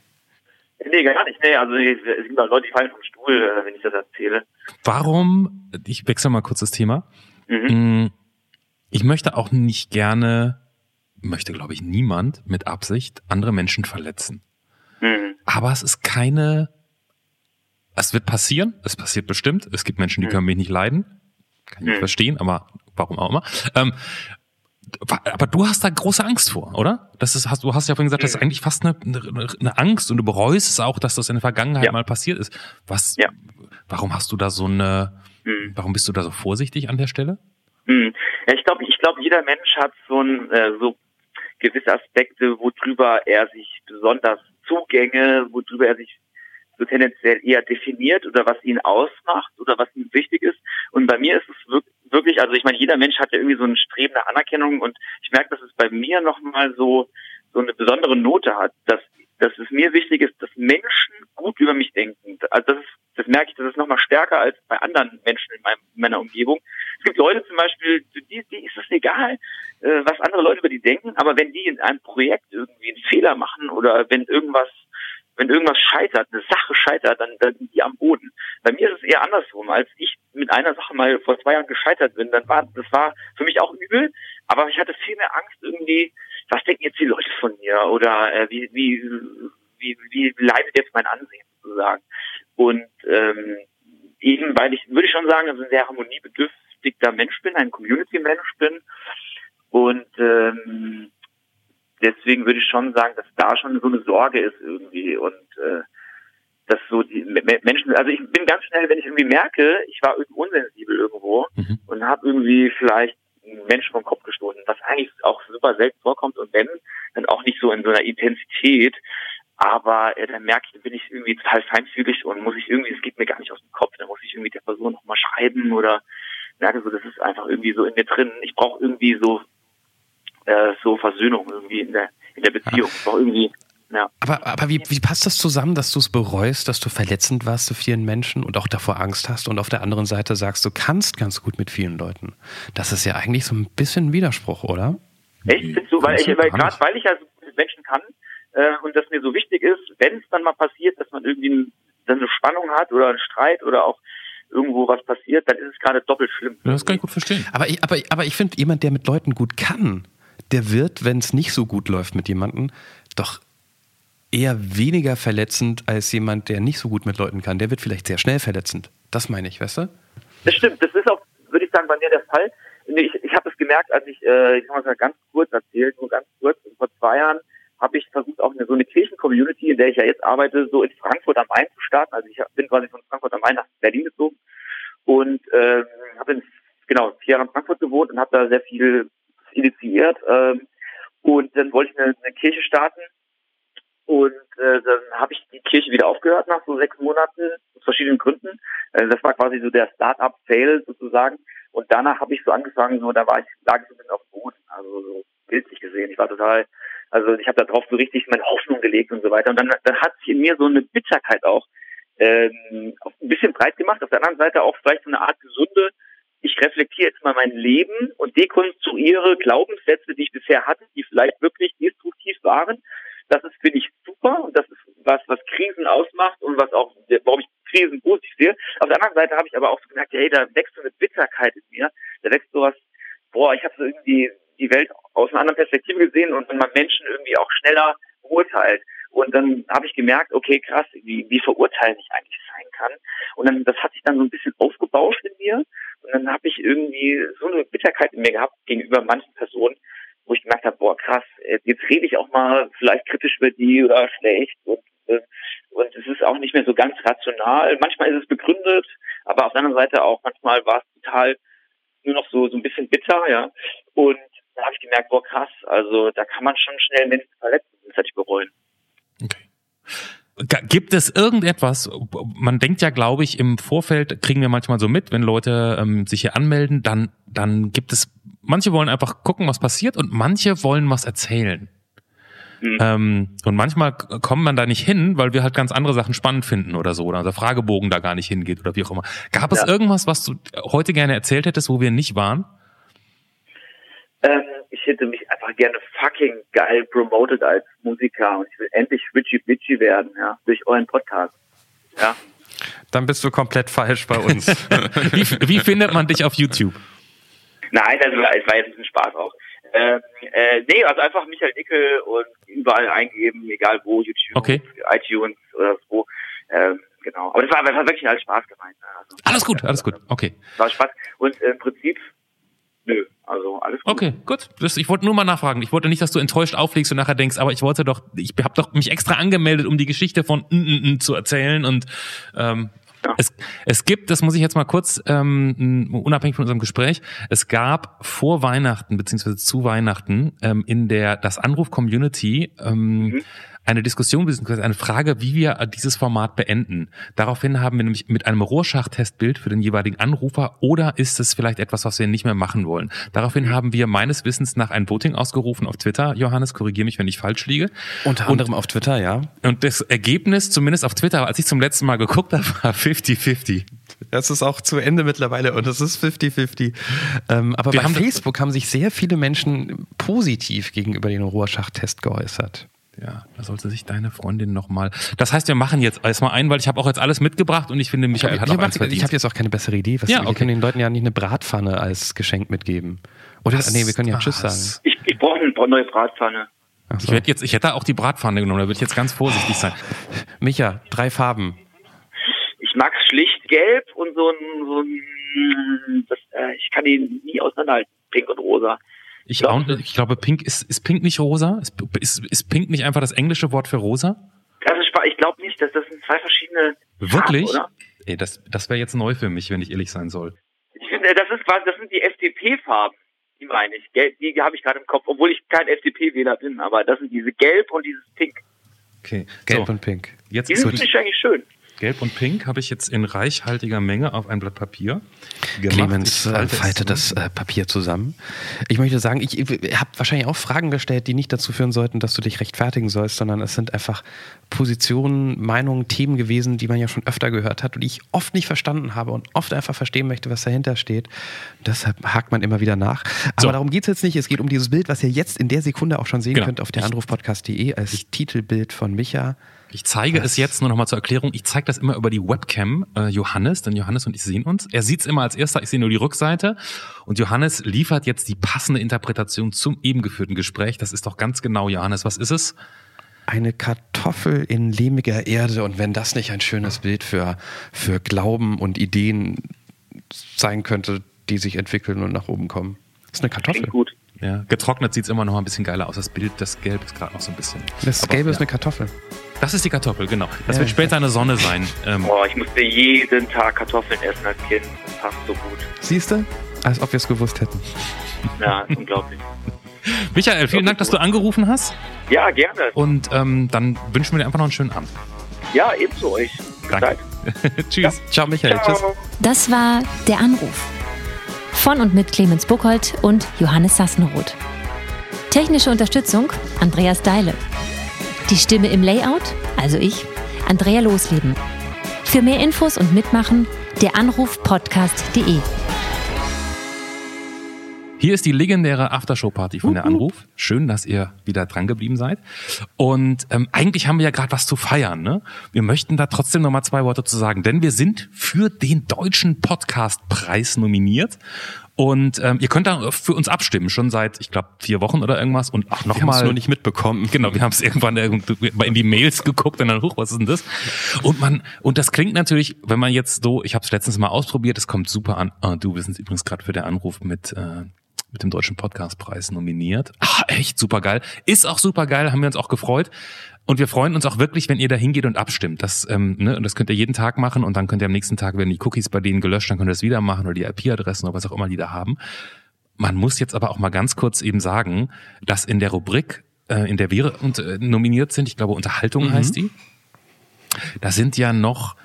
Nee, gar nicht. Nee, also es gibt auch Leute, die fallen vom Stuhl, äh, wenn ich das erzähle. Warum, ich wechsle mal kurz das Thema. Mhm. Mm, Ich möchte auch nicht gerne, möchte glaube ich niemand mit Absicht andere Menschen verletzen. Mhm. Aber es ist keine, es wird passieren, es passiert bestimmt. Es gibt Menschen, die Mhm. können mich nicht leiden. Kann ich Mhm. verstehen, aber warum auch immer. Ähm, aber du hast da große Angst vor, oder? Das ist, hast, du hast ja vorhin gesagt, das ist Mhm. eigentlich fast eine, eine, Angst und du bereust es auch, dass das in der Vergangenheit Ja. mal passiert ist. Was, Ja. warum hast du da so eine, Mhm. warum bist du da so vorsichtig an der Stelle? Hm. Ja, ich glaube, ich glaube, jeder Mensch hat so ein äh, so gewisse Aspekte, worüber er sich besonders Zugänge, worüber er sich so tendenziell eher definiert oder was ihn ausmacht oder was ihm wichtig ist. Und bei mir ist es wirk- wirklich, also ich meine, jeder Mensch hat ja irgendwie so ein Streben nach Anerkennung und ich merke, dass es bei mir nochmal so so eine besondere Note hat, dass dass es mir wichtig ist, dass Menschen gut über mich denken. Also das ist, das merke ich, das ist nochmal stärker als bei anderen Menschen in, meinem, in meiner Umgebung. Es gibt Leute zum Beispiel, die, die ist es egal, äh, was andere Leute über die denken, aber wenn die in einem Projekt irgendwie einen Fehler machen oder wenn irgendwas, wenn irgendwas scheitert, eine Sache scheitert, dann, dann sind die am Boden. Bei mir ist es eher andersrum. Als ich mit einer Sache mal vor zwei Jahren gescheitert bin, dann war, das war für mich auch übel, aber ich hatte viel mehr Angst irgendwie, was denken jetzt die Leute von mir oder äh, wie, wie, wie, wie leidet jetzt mein Ansehen sozusagen. Und ähm, eben, weil ich, würde ich schon sagen, dass ich ein sehr harmoniebedürftiger Mensch bin, ein Community-Mensch bin. Und ähm, deswegen würde ich schon sagen, dass da schon so eine Sorge ist irgendwie und äh, dass so die Me- Menschen, also ich bin ganz schnell, wenn ich irgendwie merke, ich war irgendwie unsensibel irgendwo Mhm. und habe irgendwie vielleicht einen Menschen vom Kopf gestoßen, was eigentlich auch super selten vorkommt und wenn, dann auch nicht so in so einer Intensität, aber äh, dann merke ich, dann bin ich irgendwie total feinfühlig und muss ich irgendwie, es geht mir gar nicht aus dem Kopf, dann muss ich irgendwie der Person nochmal schreiben oder merke so, das ist einfach irgendwie so in mir drin. Ich brauche irgendwie so äh, so Versöhnung irgendwie in der in der Beziehung. Brauche irgendwie ja. Aber, aber wie, wie passt das zusammen, dass du es bereust, dass du verletzend warst zu vielen Menschen und auch davor Angst hast und auf der anderen Seite sagst, du kannst ganz gut mit vielen Leuten? Das ist ja eigentlich so ein bisschen ein Widerspruch, oder? Echt? Du, weil ich, weil gerade weil ich ja so gut mit Menschen kann äh, und das mir so wichtig ist, wenn es dann mal passiert, dass man irgendwie ein, dann eine Spannung hat oder einen Streit oder auch irgendwo was passiert, dann ist es gerade doppelt schlimm. Ja, das kann ich gut verstehen. Aber ich, aber, aber ich finde, jemand, der mit Leuten gut kann, der wird, wenn es nicht so gut läuft mit jemandem, doch eher weniger verletzend als jemand, der nicht so gut mit Leuten kann. Der wird vielleicht sehr schnell verletzend. Das meine ich, weißt du? Das stimmt, das ist auch, würde ich sagen, bei mir der Fall. Ich, ich habe es gemerkt, als ich, äh, ich kann mal ganz kurz erzählen, nur ganz kurz, vor zwei Jahren habe ich versucht, auch eine, so eine Kirchen-Community, in der ich ja jetzt arbeite, so in Frankfurt am Main zu starten. Also ich bin quasi von Frankfurt am Main nach Berlin gezogen und ähm, habe in genau vier Jahre in Frankfurt gewohnt und habe da sehr viel initiiert. Ähm, und dann wollte ich eine, eine Kirche starten und äh, dann habe ich die Kirche wieder aufgehört nach so sechs Monaten aus verschiedenen Gründen. Äh, das war quasi so der Start-up-Fail sozusagen. Und danach habe ich so angefangen, so da war ich, lag ich so ein bisschen auf dem Boden, also so bildlich gesehen. Ich war total, also ich habe da drauf so richtig meine Hoffnung gelegt und so weiter. Und dann, dann hat sich in mir so eine Bitterkeit auch ähm, ein bisschen breit gemacht. Auf der anderen Seite auch vielleicht so eine Art gesunde, ich reflektiere jetzt mal mein Leben und dekonstruiere Glaubenssätze, die ich bisher hatte, die vielleicht wirklich destruktiv waren. Das ist, finde ich, super und das ist was, was Krisen ausmacht und was auch, warum ich Krisen positiv sehe. Auf der anderen Seite habe ich aber auch so gemerkt, hey, da wächst so eine Bitterkeit in mir, da wächst sowas, boah, ich habe so irgendwie die Welt aus einer anderen Perspektive gesehen und man Menschen irgendwie auch schneller beurteilt. Und dann habe ich gemerkt, okay, krass, wie, wie verurteilen ich eigentlich sein kann. Und dann, das hat sich dann so ein bisschen aufgebauscht in mir. Dann habe ich irgendwie so eine Bitterkeit in mir gehabt gegenüber manchen Personen, wo ich gemerkt habe, boah, krass, äh, jetzt rede ich auch mal vielleicht kritisch über die oder schlecht. Und, äh, und es ist auch nicht mehr so ganz rational. Manchmal ist es begründet, aber auf der anderen Seite auch manchmal war es total nur noch so, so ein bisschen bitter, ja. Und da habe ich gemerkt, boah, krass, also da kann man schon schnell Menschen verletzen. Das hätte ich bereuen. Okay. Gibt es irgendetwas, man denkt ja, glaube ich, im Vorfeld kriegen wir manchmal so mit, wenn Leute ähm, sich hier anmelden, dann, dann gibt es, manche wollen einfach gucken, was passiert und manche wollen was erzählen. Mhm. Ähm, und manchmal kommt man da nicht hin, weil wir halt ganz andere Sachen spannend finden oder so, oder unser Fragebogen da gar nicht hingeht oder wie auch immer. Gab es Ja. irgendwas, was du heute gerne erzählt hättest, wo wir nicht waren? Ähm, ich hätte mich einfach gerne fucking geil promoted als Musiker und ich will endlich Richie Bitchy werden, ja, durch euren Podcast. Ja. Dann bist du komplett falsch bei uns. Wie, wie findet man dich auf YouTube? Nein, das war, das war jetzt ein Spaß auch. Ähm, äh, nee, also einfach Michael Nickel und überall eingeben, egal wo, YouTube, Okay. iTunes oder so. Ähm, genau. Aber das war, das war wirklich alles Spaß gemeint. ne? Also, Alles gut, alles gut. Okay. War Spaß. Und äh, im Prinzip, nö, also alles gut. Okay, gut. Das, ich wollte nur mal nachfragen. Ich wollte nicht, dass du enttäuscht auflegst und nachher denkst, aber ich wollte doch, ich habe doch mich extra angemeldet, um die Geschichte von n -n -n zu erzählen und ähm, Ja. es, es gibt, das muss ich jetzt mal kurz, ähm, unabhängig von unserem Gespräch, es gab vor Weihnachten beziehungsweise zu Weihnachten ähm, in der das Anruf Community ähm, eine Diskussion bzw. eine Frage, wie wir dieses Format beenden. Daraufhin haben wir nämlich mit einem Rorschach-Testbild für den jeweiligen Anrufer oder ist es vielleicht etwas, was wir nicht mehr machen wollen. Daraufhin haben wir meines Wissens nach ein Voting ausgerufen auf Twitter. Johannes, korrigiere mich, wenn ich falsch liege. Unter anderem auf Twitter, ja. Und das Ergebnis, zumindest auf Twitter, als ich zum letzten Mal geguckt habe, war 50-50. Das ist auch zu Ende mittlerweile und es ist 50-50. Ähm, aber Wir bei haben- Facebook haben sich sehr viele Menschen positiv gegenüber dem Rorschach-Test geäußert. Ja, da sollte sich deine Freundin nochmal. Das heißt, wir machen jetzt erstmal ein, weil ich habe auch jetzt alles mitgebracht und ich finde, Michael hat ich auch eins habe verdient. jetzt auch keine bessere Idee. Was Ja, wir okay. können den Leuten ja nicht eine Bratpfanne als Geschenk mitgeben. Oder Was nee, wir können ja Tschüss sagen. Ich, ich brauche eine neue Bratpfanne. Ach Ich so. werde jetzt, ich hätte auch die Bratpfanne genommen, da würde ich jetzt ganz vorsichtig sein. Micha, drei Farben. Ich mag schlicht gelb und so ein, so ein das, äh, ich kann ihn nie auseinanderhalten. Pink und rosa. Ich, Ja. auch, ich glaube, Pink ist, ist Pink nicht rosa? Ist, ist, ist Pink nicht einfach das englische Wort für rosa? Das ist, spa- ich glaube nicht, dass das sind zwei verschiedene Wirklich? Farben, oder? Ey, das, das wäre jetzt neu für mich, wenn ich ehrlich sein soll. Ich finde, das ist quasi, das sind die FDP-Farben. Die meine ich. Gelb, die habe ich gerade im Kopf, obwohl ich kein FDP-Wähler bin, aber das sind diese Gelb und dieses Pink. Okay. Gelb so, und Pink. jetzt Die sind ich eigentlich schön. Gelb und Pink habe ich jetzt in reichhaltiger Menge auf ein Blatt Papier gemacht. Clemens Ich äh, falte das äh, Papier zusammen. Ich möchte sagen, ich, ich habe wahrscheinlich auch Fragen gestellt, die nicht dazu führen sollten, dass du dich rechtfertigen sollst, sondern es sind einfach Positionen, Meinungen, Themen gewesen, die man ja schon öfter gehört hat und die ich oft nicht verstanden habe und oft einfach verstehen möchte, was dahinter steht. Deshalb hakt man immer wieder nach. Aber So. darum geht es jetzt nicht. Es geht um dieses Bild, was ihr jetzt in der Sekunde auch schon sehen Genau. könnt auf der Anrufpodcast.de als Titelbild von Micha. Ich zeige es jetzt nur noch mal zur Erklärung. Ich zeige das immer über die Webcam äh, Johannes, denn Johannes und ich sehen uns. Er sieht es immer als erster, ich sehe nur die Rückseite. Und Johannes liefert jetzt die passende Interpretation zum eben geführten Gespräch. Das ist doch ganz genau, Johannes. Was ist es? Eine Kartoffel in lehmiger Erde und wenn das nicht ein schönes Bild für, für Glauben und Ideen sein könnte, die sich entwickeln und nach oben kommen. Das ist eine Kartoffel. Klingt gut. Ja, getrocknet sieht es immer noch ein bisschen geiler aus. Das Bild, das Gelb ist gerade noch so ein bisschen. Das Aber, Gelbe ist ja. eine Kartoffel. Das ist die Kartoffel, genau. Das Ja, wird ja. später eine Sonne sein. Ähm, Boah, ich musste jeden Tag Kartoffeln essen als Kind. Das passt so gut. Siehst du? Als ob wir es gewusst hätten. Ja, unglaublich. Michael, vielen Dank, dass du angerufen hast. Ja, gerne. Und ähm, dann wünschen wir dir einfach noch einen schönen Abend. Ja, ebenso euch. Danke. Tschüss. Ciao, Michael. Tschüss. Ciao. Das war Der Anruf. Von und mit Clemens Buchholz und Johannes Sassenroth. Technische Unterstützung Andreas Deile. Die Stimme im Layout, also ich, Andrea Losleben. Für mehr Infos und Mitmachen der Anrufpodcast.de. Hier ist die legendäre Aftershow-Party von der Anruf. Schön, dass ihr wieder dran geblieben seid. Und ähm, eigentlich haben wir ja gerade was zu feiern. Ne? Wir möchten da trotzdem noch mal zwei Worte zu sagen, denn wir sind für den deutschen Podcastpreis nominiert. Und ähm, ihr könnt da für uns abstimmen, schon seit, ich glaube, vier Wochen oder irgendwas. Und auch Wir haben es nochmal. nur nicht mitbekommen. Genau, wir haben es irgendwann in die Mails geguckt und dann, huch, was ist denn das? Und man, und das klingt natürlich, wenn man jetzt so, ich habe es letztens mal ausprobiert, es kommt super an. Ah, du, wir sind übrigens gerade für den Anruf mit, äh, mit dem Deutschen Podcastpreis nominiert. Ah, echt super geil. Ist auch super geil, haben wir uns auch gefreut. Und wir freuen uns auch wirklich, wenn ihr da hingeht und abstimmt. Das, ähm, ne, und das könnt ihr jeden Tag machen und dann könnt ihr am nächsten Tag, werden die Cookies bei denen gelöscht, dann könnt ihr das wieder machen oder die IP-Adressen oder was auch immer die da haben. Man muss jetzt aber auch mal ganz kurz eben sagen, dass in der Rubrik, äh, in der wir und, äh, nominiert sind, ich glaube Unterhaltung heißt die, da sind ja noch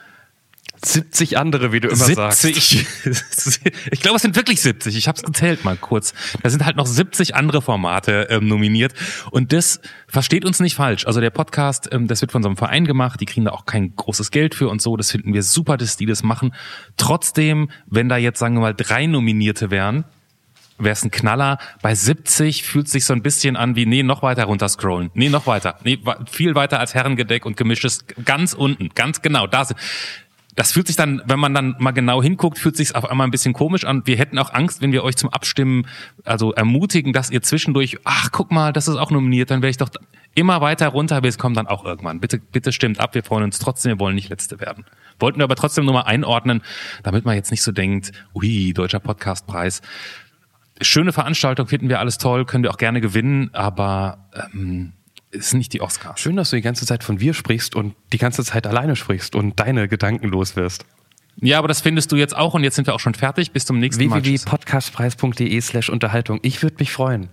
70 andere, wie du immer 70. sagst. ich glaube, es sind wirklich 70. Ich habe es gezählt mal kurz. Da sind halt noch 70 andere Formate ähm, nominiert. Und das versteht uns nicht falsch. Also der Podcast, ähm, das wird von so einem Verein gemacht. Die kriegen da auch kein großes Geld für und so. Das finden wir super, dass die das machen. Trotzdem, wenn da jetzt, sagen wir mal, drei Nominierte wären, wäre es ein Knaller. Bei 70 fühlt sich so ein bisschen an wie, nee, noch weiter runter scrollen. Nee, noch weiter. Nee, viel weiter als Herrengedeck und gemischtes ganz unten. Ganz genau. Da sind, das fühlt sich dann, wenn man dann mal genau hinguckt, fühlt sich auf einmal ein bisschen komisch an. Wir hätten auch Angst, wenn wir euch zum Abstimmen, also ermutigen, dass ihr zwischendurch, ach, guck mal, das ist auch nominiert, dann wäre ich doch immer weiter runter, es kommt dann auch irgendwann. Bitte, bitte stimmt ab, wir freuen uns trotzdem, wir wollen nicht Letzte werden. Wollten wir aber trotzdem nur mal einordnen, damit man jetzt nicht so denkt, ui, deutscher Podcastpreis schöne Veranstaltung, finden wir alles toll, können wir auch gerne gewinnen, aber ähm, ist nicht die Oscars. Schön, dass du die ganze Zeit von wir sprichst und die ganze Zeit alleine sprichst und deine Gedanken los wirst. Ja, aber das findest du jetzt auch und jetzt sind wir auch schon fertig. Bis zum nächsten Mal. www.podcastpreis.de slash Unterhaltung. Ich würde mich freuen.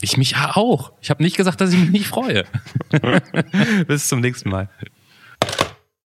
Ich mich auch. Ich habe nicht gesagt, dass ich mich nicht freue. Bis zum nächsten Mal.